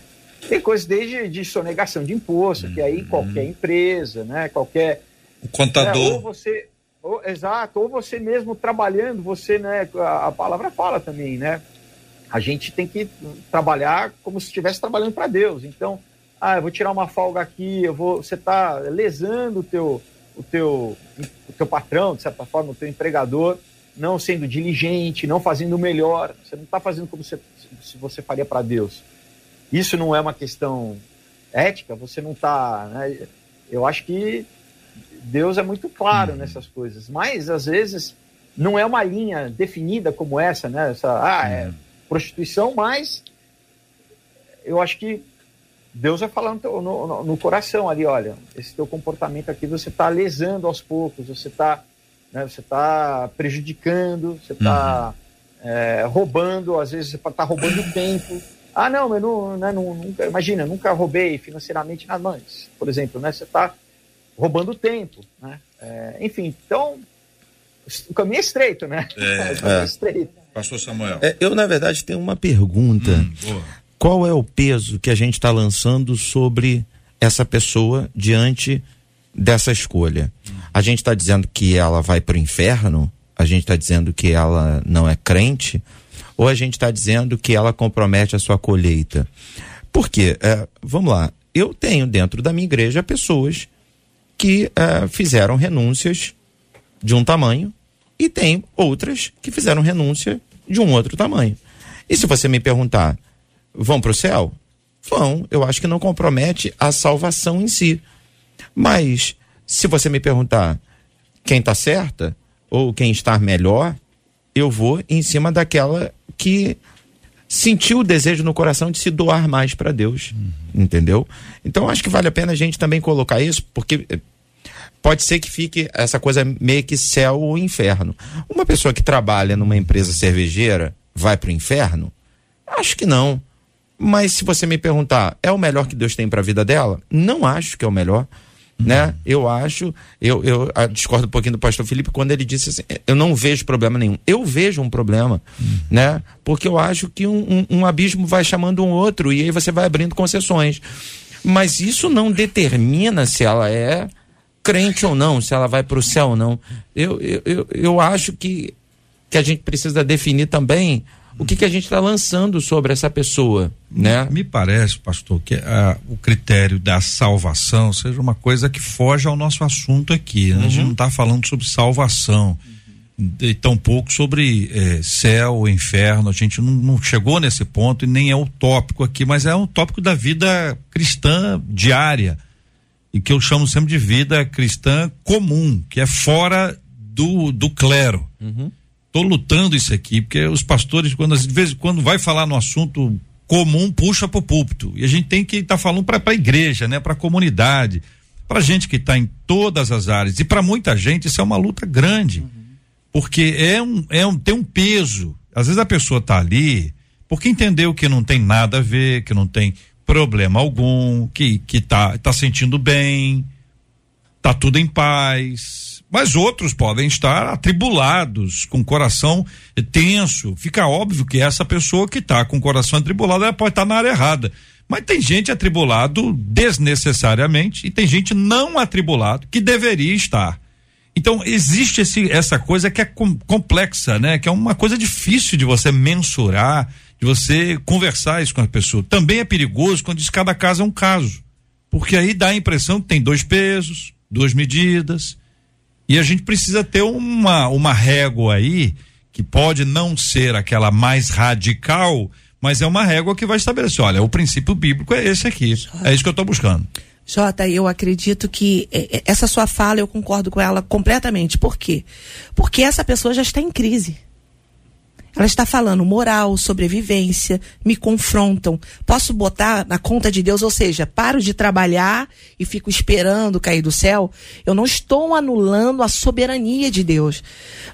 Tem coisas desde de sonegação de imposto, que aí uhum. qualquer empresa, né? Qualquer o contador. É, ou você, ou, exato, ou você mesmo trabalhando, você, né? A, a palavra fala também, né? A gente tem que trabalhar como se estivesse trabalhando para Deus. Então, ah, eu vou tirar uma folga aqui, eu vou, você está lesando o teu, o teu, o teu patrão, de certa forma, o teu empregador, não sendo diligente, não fazendo o melhor. Você não está fazendo como você, se você faria para Deus. Isso não é uma questão ética. Você não está. Né? Eu acho que Deus é muito claro uhum. nessas coisas, mas às vezes não é uma linha definida como essa, né? Essa, ah, é, prostituição, mas eu acho que Deus vai falando no, no, no coração ali, olha, esse teu comportamento aqui você está lesando aos poucos, você está né, você tá prejudicando, você está uhum. é, roubando, às vezes você está roubando tempo. Ah, não, eu não, né, não, nunca, imagina, nunca roubei financeiramente nas mães, por exemplo, né? Você está roubando tempo, né? É, enfim, então o caminho é estreito, né? É, *laughs* o caminho é, é estreito. Pastor Samuel. É, eu, na verdade, tenho uma pergunta. Hum, Qual é o peso que a gente está lançando sobre essa pessoa diante dessa escolha? Hum. A gente está dizendo que ela vai para o inferno? A gente está dizendo que ela não é crente? Ou a gente está dizendo que ela compromete a sua colheita? Por quê? É, vamos lá. Eu tenho dentro da minha igreja pessoas que é, fizeram renúncias de um tamanho e tem outras que fizeram renúncia de um outro tamanho. E se você me perguntar, vão para o céu? Vão. Eu acho que não compromete a salvação em si. Mas, se você me perguntar quem está certa ou quem está melhor, eu vou em cima daquela que sentiu o desejo no coração de se doar mais para Deus, uhum. entendeu? Então acho que vale a pena a gente também colocar isso, porque pode ser que fique essa coisa meio que céu ou inferno. Uma pessoa que trabalha numa empresa cervejeira vai para o inferno? Acho que não. Mas se você me perguntar, é o melhor que Deus tem para a vida dela? Não acho que é o melhor. Né? Eu acho, eu, eu ah, discordo um pouquinho do pastor Felipe quando ele disse assim: eu não vejo problema nenhum. Eu vejo um problema, uhum. né? Porque eu acho que um, um, um abismo vai chamando um outro e aí você vai abrindo concessões. Mas isso não determina se ela é crente ou não, se ela vai para o céu ou não. Eu, eu, eu, eu acho que, que a gente precisa definir também o que, que a gente está lançando sobre essa pessoa, né? Me parece, pastor, que ah, o critério da salvação seja uma coisa que foge ao nosso assunto aqui. Né? Uhum. A gente uhum. não está falando sobre salvação, uhum. e tampouco sobre eh, céu ou inferno. A gente não, não, chegou nesse ponto e nem é o tópico aqui, mas é um tópico da vida cristã diária e que eu chamo sempre de vida cristã comum, que é fora do, do clero. Uhum. Tô lutando isso aqui, porque os pastores, quando às vezes quando vai falar no assunto comum, puxa pro púlpito. E a gente tem que estar tá falando para a igreja, né, para a comunidade, para gente que está em todas as áreas. E para muita gente isso é uma luta grande. Uhum. Porque é um, é um tem um peso. Às vezes a pessoa tá ali porque entendeu que não tem nada a ver, que não tem problema algum, que que tá tá sentindo bem, tá tudo em paz. Mas outros podem estar atribulados, com o coração tenso. Fica óbvio que essa pessoa que está com o coração atribulado, ela pode estar tá na área errada. Mas tem gente atribulado desnecessariamente e tem gente não atribulado que deveria estar. Então existe esse, essa coisa que é com, complexa, né? Que é uma coisa difícil de você mensurar, de você conversar isso com a pessoa. Também é perigoso quando diz que cada caso é um caso. Porque aí dá a impressão que tem dois pesos, duas medidas. E a gente precisa ter uma, uma régua aí, que pode não ser aquela mais radical, mas é uma régua que vai estabelecer. Olha, o princípio bíblico é esse aqui. É isso que eu estou buscando. Jota, eu acredito que é, é, essa sua fala, eu concordo com ela completamente. Por quê? Porque essa pessoa já está em crise. Ela está falando moral, sobrevivência, me confrontam. Posso botar na conta de Deus, ou seja, paro de trabalhar e fico esperando cair do céu. Eu não estou anulando a soberania de Deus.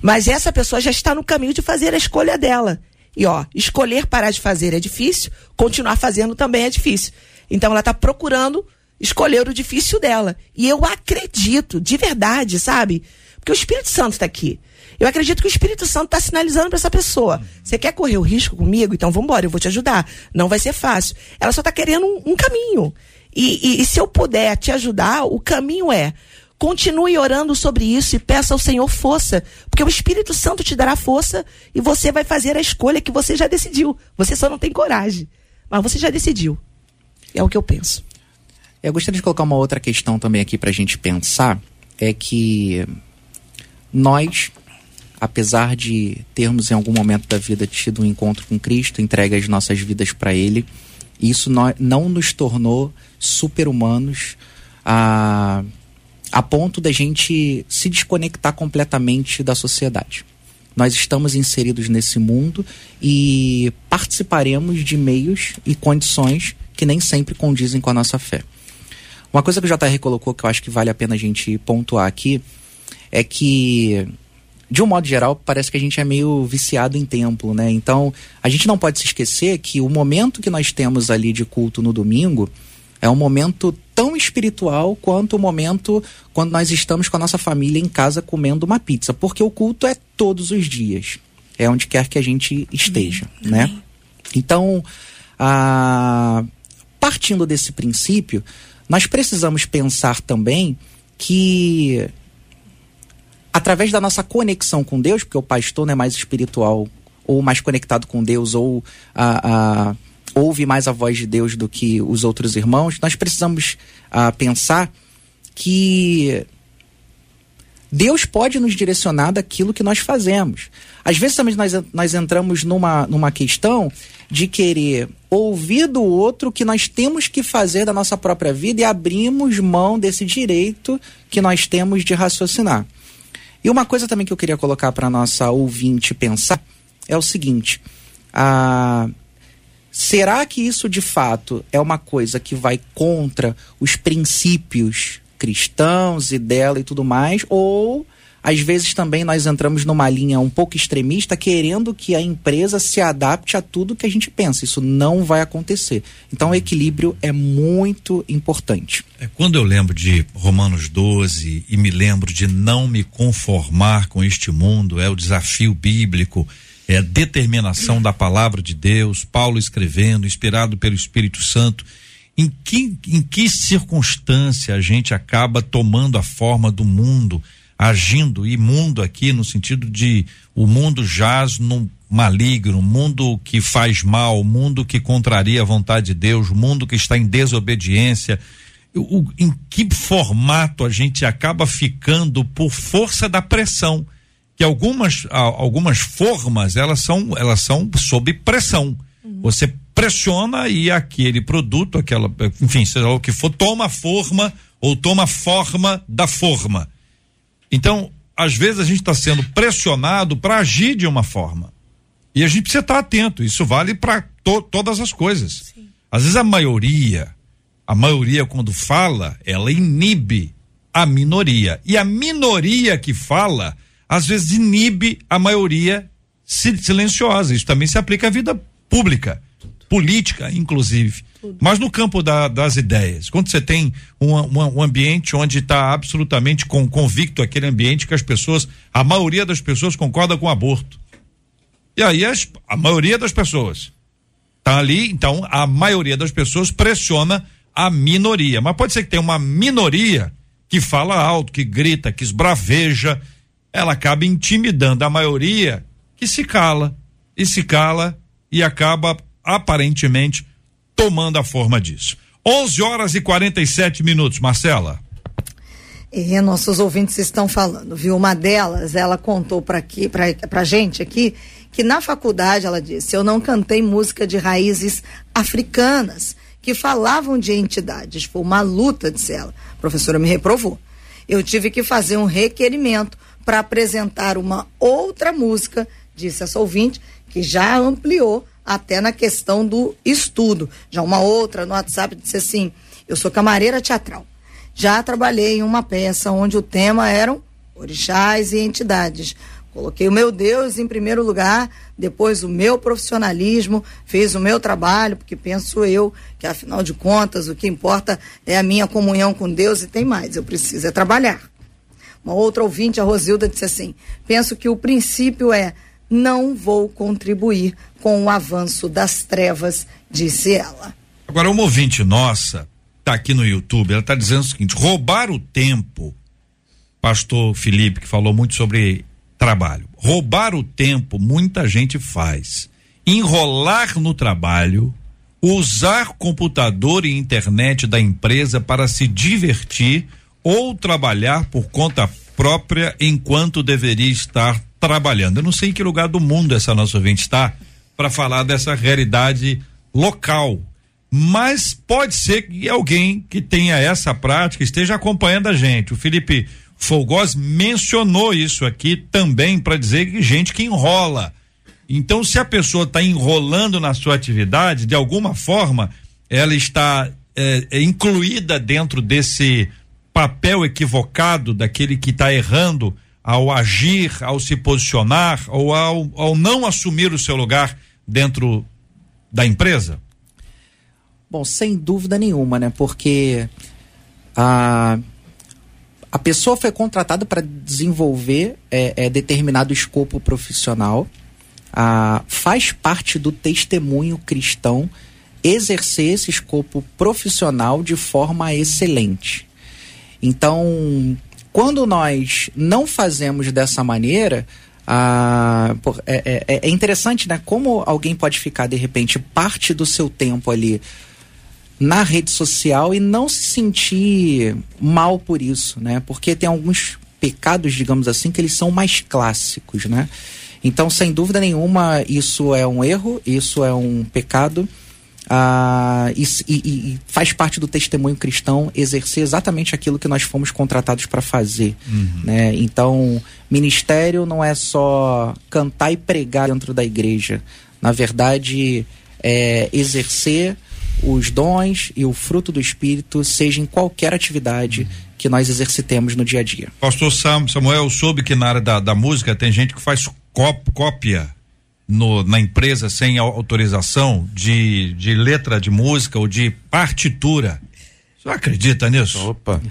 Mas essa pessoa já está no caminho de fazer a escolha dela. E ó, escolher parar de fazer é difícil, continuar fazendo também é difícil. Então ela está procurando escolher o difícil dela. E eu acredito, de verdade, sabe? Porque o Espírito Santo está aqui. Eu acredito que o Espírito Santo está sinalizando para essa pessoa. Você quer correr o risco comigo? Então vamos embora, eu vou te ajudar. Não vai ser fácil. Ela só está querendo um, um caminho. E, e, e se eu puder te ajudar, o caminho é continue orando sobre isso e peça ao Senhor força, porque o Espírito Santo te dará força e você vai fazer a escolha que você já decidiu. Você só não tem coragem, mas você já decidiu. É o que eu penso. Eu gostaria de colocar uma outra questão também aqui para a gente pensar, é que nós apesar de termos em algum momento da vida tido um encontro com Cristo, entregue as nossas vidas para Ele, isso não, nos tornou super-humanos a, a ponto da gente se desconectar completamente da sociedade. Nós estamos inseridos nesse mundo e participaremos de meios e condições que nem sempre condizem com a nossa fé. Uma coisa que o JR colocou que eu acho que vale a pena a gente pontuar aqui é que de um modo geral, parece que a gente é meio viciado em templo, né? Então, a gente não pode se esquecer que o momento que nós temos ali de culto no domingo é um momento tão espiritual quanto o momento quando nós estamos com a nossa família em casa comendo uma pizza, porque o culto é todos os dias, é onde quer que a gente esteja, Amém. né? Então, a... partindo desse princípio, nós precisamos pensar também que através da nossa conexão com Deus, porque o pastor não é mais espiritual ou mais conectado com Deus ou a, a, ouve mais a voz de Deus do que os outros irmãos, nós precisamos a, pensar que Deus pode nos direcionar daquilo que nós fazemos. Às vezes também nós, nós entramos numa, numa questão de querer ouvir do outro que nós temos que fazer da nossa própria vida e abrimos mão desse direito que nós temos de raciocinar. E uma coisa também que eu queria colocar para nossa ouvinte pensar é o seguinte: a será que isso de fato é uma coisa que vai contra os princípios cristãos e dela e tudo mais, ou às vezes também nós entramos numa linha um pouco extremista, querendo que a empresa se adapte a tudo que a gente pensa. Isso não vai acontecer. Então o equilíbrio é muito importante. É, quando eu lembro de Romanos 12 e me lembro de não me conformar com este mundo, é o desafio bíblico, é a determinação da palavra de Deus, Paulo escrevendo, inspirado pelo Espírito Santo. Em que, em que circunstância a gente acaba tomando a forma do mundo? Agindo imundo aqui no sentido de o mundo jaz no maligno, mundo que faz mal, mundo que contraria a vontade de Deus, mundo que está em desobediência. O, em que formato a gente acaba ficando por força da pressão? Que algumas, algumas formas elas são elas são sob pressão. Uhum. Você pressiona e aquele produto, aquela, enfim, seja o que for, toma forma ou toma forma da forma. Então, às vezes a gente está sendo pressionado para agir de uma forma. E a gente precisa estar tá atento. Isso vale para to todas as coisas. Sim. Às vezes a maioria, a maioria quando fala, ela inibe a minoria. E a minoria que fala, às vezes inibe a maioria silenciosa. Isso também se aplica à vida pública, política, inclusive. Mas no campo da, das ideias, quando você tem um, um, um ambiente onde está absolutamente com, convicto aquele ambiente que as pessoas, a maioria das pessoas concorda com o aborto. E aí as, a maioria das pessoas está ali, então a maioria das pessoas pressiona a minoria. Mas pode ser que tenha uma minoria que fala alto, que grita, que esbraveja, ela acaba intimidando a maioria que se cala e se cala e acaba aparentemente tomando a forma disso. 11 horas e 47 minutos, Marcela. E nossos ouvintes estão falando, viu? Uma delas, ela contou para aqui, para gente aqui, que na faculdade ela disse: "Eu não cantei música de raízes africanas que falavam de entidades. Foi uma luta", disse ela. A professora me reprovou. Eu tive que fazer um requerimento para apresentar uma outra música, disse essa ouvinte, que já ampliou até na questão do estudo. Já uma outra no WhatsApp disse assim: Eu sou camareira teatral. Já trabalhei em uma peça onde o tema eram orixás e entidades. Coloquei o meu Deus em primeiro lugar, depois o meu profissionalismo, fiz o meu trabalho, porque penso eu que afinal de contas o que importa é a minha comunhão com Deus e tem mais, eu preciso é trabalhar. Uma outra ouvinte, a Rosilda, disse assim: penso que o princípio é não vou contribuir com o avanço das trevas, disse ela. Agora, uma ouvinte nossa, tá aqui no YouTube, ela está dizendo o seguinte: roubar o tempo, pastor Felipe, que falou muito sobre trabalho. Roubar o tempo, muita gente faz. Enrolar no trabalho, usar computador e internet da empresa para se divertir ou trabalhar por conta própria enquanto deveria estar trabalhando. Eu não sei em que lugar do mundo essa nossa ouvinte está para falar dessa realidade local. Mas pode ser que alguém que tenha essa prática esteja acompanhando a gente. O Felipe Folgós mencionou isso aqui também para dizer que gente que enrola. Então, se a pessoa está enrolando na sua atividade, de alguma forma, ela está é, é, incluída dentro desse papel equivocado daquele que está errando ao agir, ao se posicionar ou ao, ao não assumir o seu lugar dentro da empresa? Bom, sem dúvida nenhuma, né? Porque a, a pessoa foi contratada para desenvolver é, é, determinado escopo profissional, a, faz parte do testemunho cristão exercer esse escopo profissional de forma excelente. Então, quando nós não fazemos dessa maneira, ah, é, é, é, interessante, né? Como alguém pode ficar, de repente, parte do seu tempo ali na rede social e não se sentir mal por isso, né? Porque tem alguns pecados, digamos assim, que eles são mais clássicos, né? Então, sem dúvida nenhuma, isso é um erro, isso é um pecado. Ah, e, e, e, faz parte do testemunho cristão exercer exatamente aquilo que nós fomos contratados para fazer. Uhum. Né? Então, ministério não é só cantar e pregar dentro da igreja. Na verdade, é exercer os dons e o fruto do Espírito, seja em qualquer atividade. Uhum que nós exercitemos no dia a dia. Pastor Samuel, soube que na área da, da música tem gente que faz cópia no, na empresa sem autorização de, de letra de música ou de partitura. Você acredita nisso? Opa.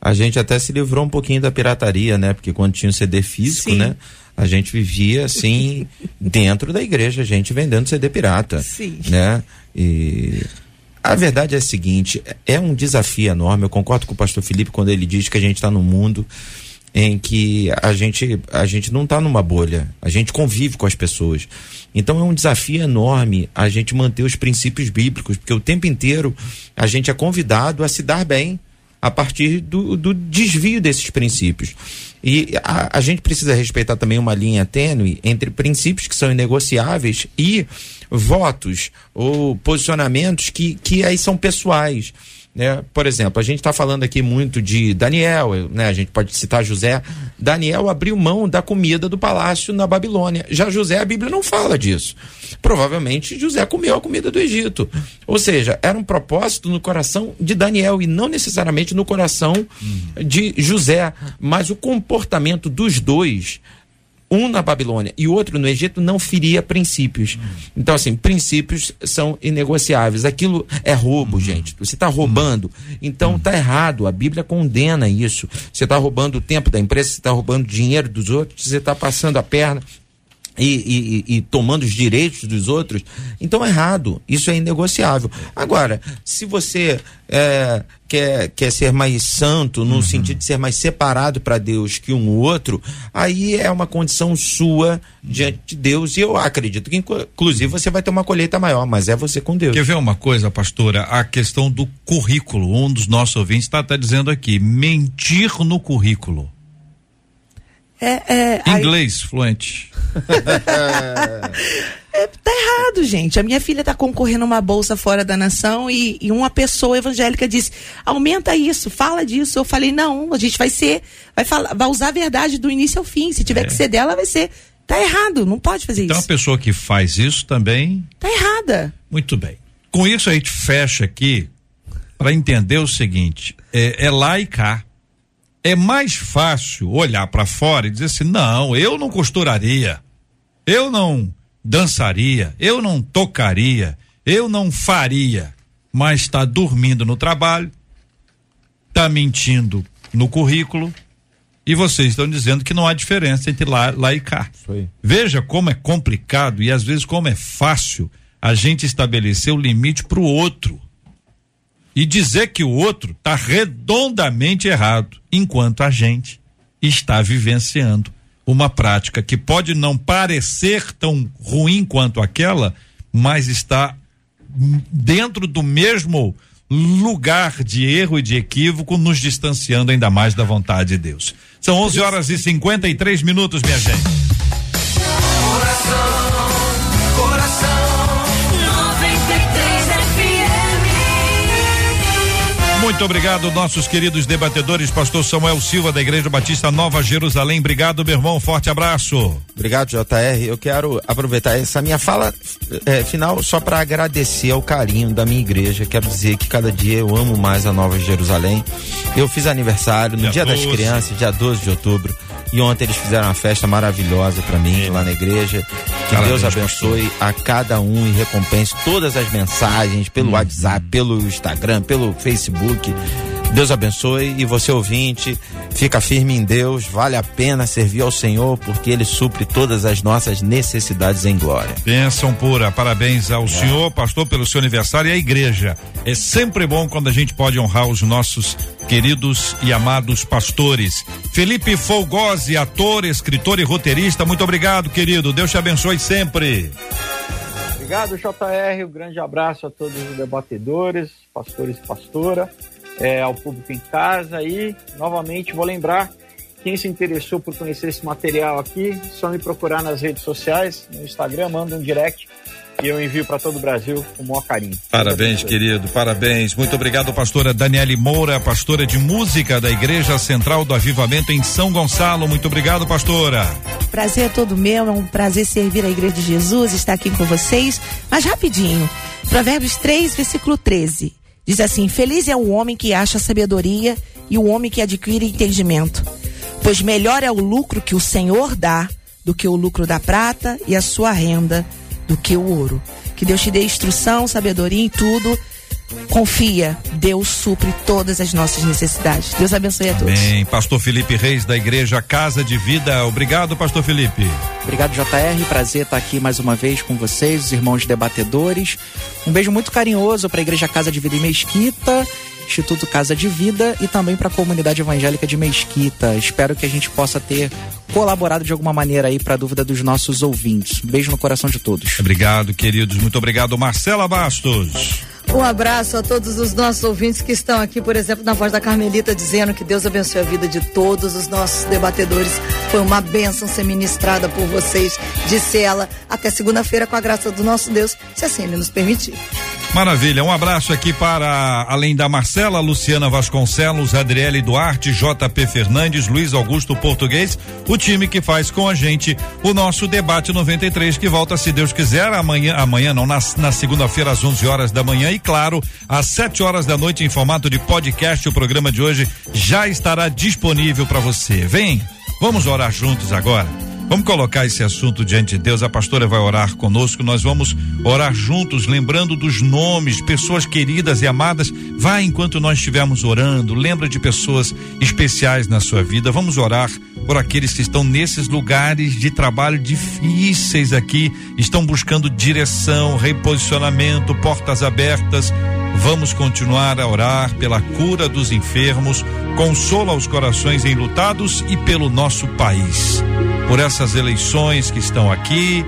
A gente até se livrou um pouquinho da pirataria, né? Porque quando tinha o CD físico, Sim. né? A gente vivia assim *laughs* dentro da igreja, a gente vendendo CD pirata, Sim. né? E a verdade é a seguinte, é um desafio enorme. Eu concordo com o pastor Felipe quando ele diz que a gente está no mundo em que a gente a gente não está numa bolha, a gente convive com as pessoas. Então é um desafio enorme a gente manter os princípios bíblicos, porque o tempo inteiro a gente é convidado a se dar bem a partir do, do desvio desses princípios. E a, a, gente precisa respeitar também uma linha tênue entre princípios que são inegociáveis e votos ou posicionamentos que, que aí são pessoais. Né? Por exemplo, a gente está falando aqui muito de Daniel, né? a gente pode citar José. Daniel abriu mão da comida do palácio na Babilônia. Já José, a Bíblia não fala disso. Provavelmente José comeu a comida do Egito. Ou seja, era um propósito no coração de Daniel e não necessariamente no coração de José. Mas o comportamento dos dois um na Babilônia e outro no Egito não feria princípios. Então, assim, princípios são inegociáveis. Aquilo é roubo, gente. Você está roubando. Então, está errado. A Bíblia condena isso. Você está roubando o tempo da empresa, você está roubando dinheiro dos outros, você está passando a perna e, e, e, tomando os direitos dos outros, então é errado. Isso é inegociável. Agora, se você é, quer, quer ser mais santo, no uhum. sentido de ser mais separado para Deus que um outro, aí é uma condição sua diante de Deus. E eu acredito que, inclusive, você vai ter uma colheita maior, mas é você com Deus. Quer ver uma coisa, pastora? A questão do currículo. Um dos nossos ouvintes está tá dizendo aqui: mentir no currículo. É, é, Inglês aí... fluente. *laughs* é, tá errado, gente. A minha filha tá concorrendo a uma bolsa fora da nação e, e, uma pessoa evangélica disse: aumenta isso, fala disso. Eu falei: não, a gente vai ser, vai, falar, vai usar a verdade do início ao fim. Se tiver é. que ser dela, vai ser. Tá errado, não pode fazer então, isso. Então a pessoa que faz isso também. Tá errada. Muito bem. Com isso a gente fecha aqui para entender o seguinte: é, é lá e cá é mais fácil olhar para fora e dizer assim: não, eu não costuraria, eu não dançaria, eu não tocaria, eu não faria, mas está dormindo no trabalho, está mentindo no currículo e vocês estão dizendo que não há diferença entre lá, lá e cá. Veja como é complicado e às vezes como é fácil a gente estabelecer o limite para o outro e dizer que o outro está redondamente errado, enquanto a gente está vivenciando uma prática que pode não parecer tão ruim quanto aquela, mas está dentro do mesmo lugar de erro e de equívoco, nos distanciando ainda mais da vontade de Deus. São 11 horas e 53 minutos, minha gente. Muito obrigado, nossos queridos debatedores, pastor Samuel Silva, da Igreja Batista Nova Jerusalém. Obrigado, meu irmão. Forte abraço. Obrigado, JR. Eu quero aproveitar essa minha fala é, final só para agradecer ao carinho da minha igreja. Quero dizer que cada dia eu amo mais a Nova Jerusalém. Eu fiz aniversário no dia, dia das crianças, dia 12 de outubro. E ontem eles fizeram uma festa maravilhosa para mim lá na igreja. Que Deus abençoe a cada um e recompense todas as mensagens pelo hum. WhatsApp, pelo Instagram, pelo Facebook. Deus abençoe e você ouvinte, fica firme em Deus, vale a pena servir ao Senhor porque ele supre todas as nossas necessidades em glória. Bênção pura, parabéns ao é. senhor, pastor, pelo seu aniversário e à igreja. É sempre bom quando a gente pode honrar os nossos queridos e amados pastores. Felipe Folgosi, ator, escritor e roteirista, muito obrigado, querido. Deus te abençoe sempre. Obrigado, JR. Um grande abraço a todos os debatedores, pastores e pastora é, ao público em casa. E, novamente, vou lembrar, quem se interessou por conhecer esse material aqui, só me procurar nas redes sociais, no Instagram, manda um direct e eu envio para todo o Brasil com o maior carinho. Parabéns, querido, parabéns. Muito obrigado, pastora Daniele Moura, pastora de música da Igreja Central do Avivamento em São Gonçalo. Muito obrigado, pastora. Prazer é todo meu, é um prazer servir a Igreja de Jesus, estar aqui com vocês. Mas rapidinho, Provérbios 3, versículo 13. Diz assim: Feliz é o homem que acha sabedoria e o homem que adquire entendimento. Pois melhor é o lucro que o Senhor dá do que o lucro da prata e a sua renda do que o ouro. Que Deus te dê instrução, sabedoria em tudo. Confia, Deus supre todas as nossas necessidades. Deus abençoe a todos. Amém. Pastor Felipe Reis da Igreja Casa de Vida. Obrigado, Pastor Felipe. Obrigado, JR. Prazer estar aqui mais uma vez com vocês, os irmãos debatedores. Um beijo muito carinhoso para a Igreja Casa de Vida em Mesquita Instituto Casa de Vida e também para a comunidade evangélica de Mesquita. Espero que a gente possa ter colaborado de alguma maneira aí para a dúvida dos nossos ouvintes. Beijo no coração de todos. Obrigado, queridos. Muito obrigado, Marcela Bastos. Um abraço a todos os nossos ouvintes que estão aqui, por exemplo, na voz da Carmelita, dizendo que Deus abençoe a vida de todos os nossos debatedores. Foi uma bênção ser ministrada por vocês, disse ela. Até segunda-feira, com a graça do nosso Deus, se assim ele nos permitir. Maravilha, um abraço aqui para, além da Marcela, Luciana Vasconcelos, Adriele Duarte, JP Fernandes, Luiz Augusto Português, o time que faz com a gente o nosso debate 93, que volta, se Deus quiser, amanhã, amanhã não, na, na segunda-feira, às 11 horas da manhã, e claro, às 7 horas da noite, em formato de podcast, o programa de hoje já estará disponível para você. Vem, vamos orar juntos agora. Vamos colocar esse assunto diante de Deus. A pastora vai orar conosco. Nós vamos orar juntos, lembrando dos nomes, pessoas queridas e amadas. Vai enquanto nós estivermos orando. Lembra de pessoas especiais na sua vida. Vamos orar por aqueles que estão nesses lugares de trabalho difíceis aqui, estão buscando direção, reposicionamento, portas abertas. Vamos continuar a orar pela cura dos enfermos, consola os corações enlutados e pelo nosso país por essas eleições que estão aqui,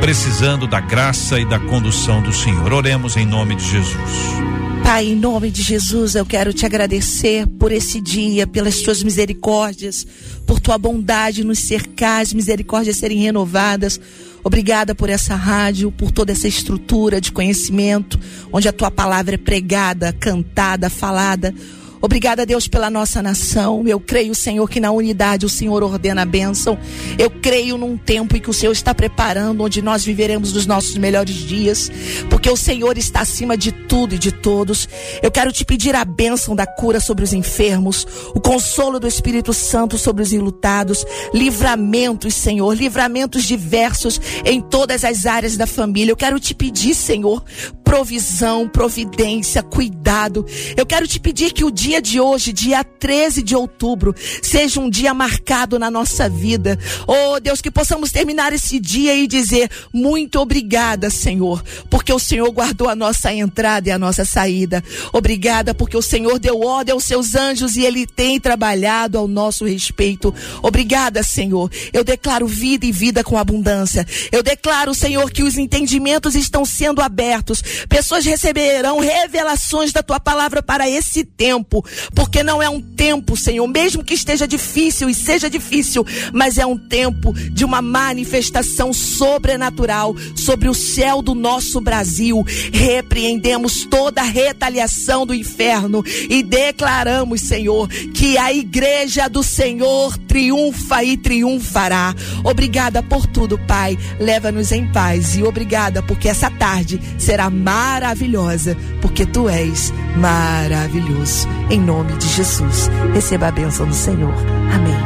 precisando da graça e da condução do Senhor. Oremos em nome de Jesus. Pai, em nome de Jesus, eu quero te agradecer por esse dia, pelas tuas misericórdias, por tua bondade nos cercar, as misericórdias serem renovadas. Obrigada por essa rádio, por toda essa estrutura de conhecimento, onde a tua palavra é pregada, cantada, falada. Obrigada, Deus, pela nossa nação. Eu creio, Senhor, que na unidade o Senhor ordena a bênção. Eu creio num tempo em que o Senhor está preparando, onde nós viveremos os nossos melhores dias, porque o Senhor está acima de tudo e de todos. Eu quero te pedir a bênção da cura sobre os enfermos, o consolo do Espírito Santo sobre os enlutados, livramentos, Senhor, livramentos diversos em todas as áreas da família. Eu quero te pedir, Senhor, provisão, providência, cuidado. Eu quero te pedir que o dia de hoje, dia 13 de outubro, seja um dia marcado na nossa vida. Oh, Deus, que possamos terminar esse dia e dizer muito obrigada, Senhor, porque o Senhor guardou a nossa entrada e a nossa saída. Obrigada porque o Senhor deu ordem aos seus anjos e ele tem trabalhado ao nosso respeito. Obrigada, Senhor. Eu declaro vida e vida com abundância. Eu declaro, Senhor, que os entendimentos estão sendo abertos Pessoas receberão revelações da tua palavra para esse tempo, porque não é um tempo, Senhor, mesmo que esteja difícil e seja difícil, mas é um tempo de uma manifestação sobrenatural sobre o céu do nosso Brasil. Repreendemos toda a retaliação do inferno e declaramos, Senhor, que a igreja do Senhor triunfa e triunfará. Obrigada por tudo, Pai. Leva-nos em paz e obrigada porque essa tarde será maravilhosa, porque tu és maravilhoso. Em nome de Jesus, receba a bênção do Senhor. Amém.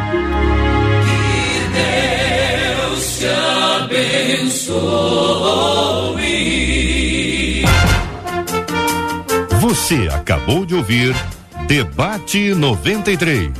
Que Deus te abençoe. Você acabou de ouvir Debate 93.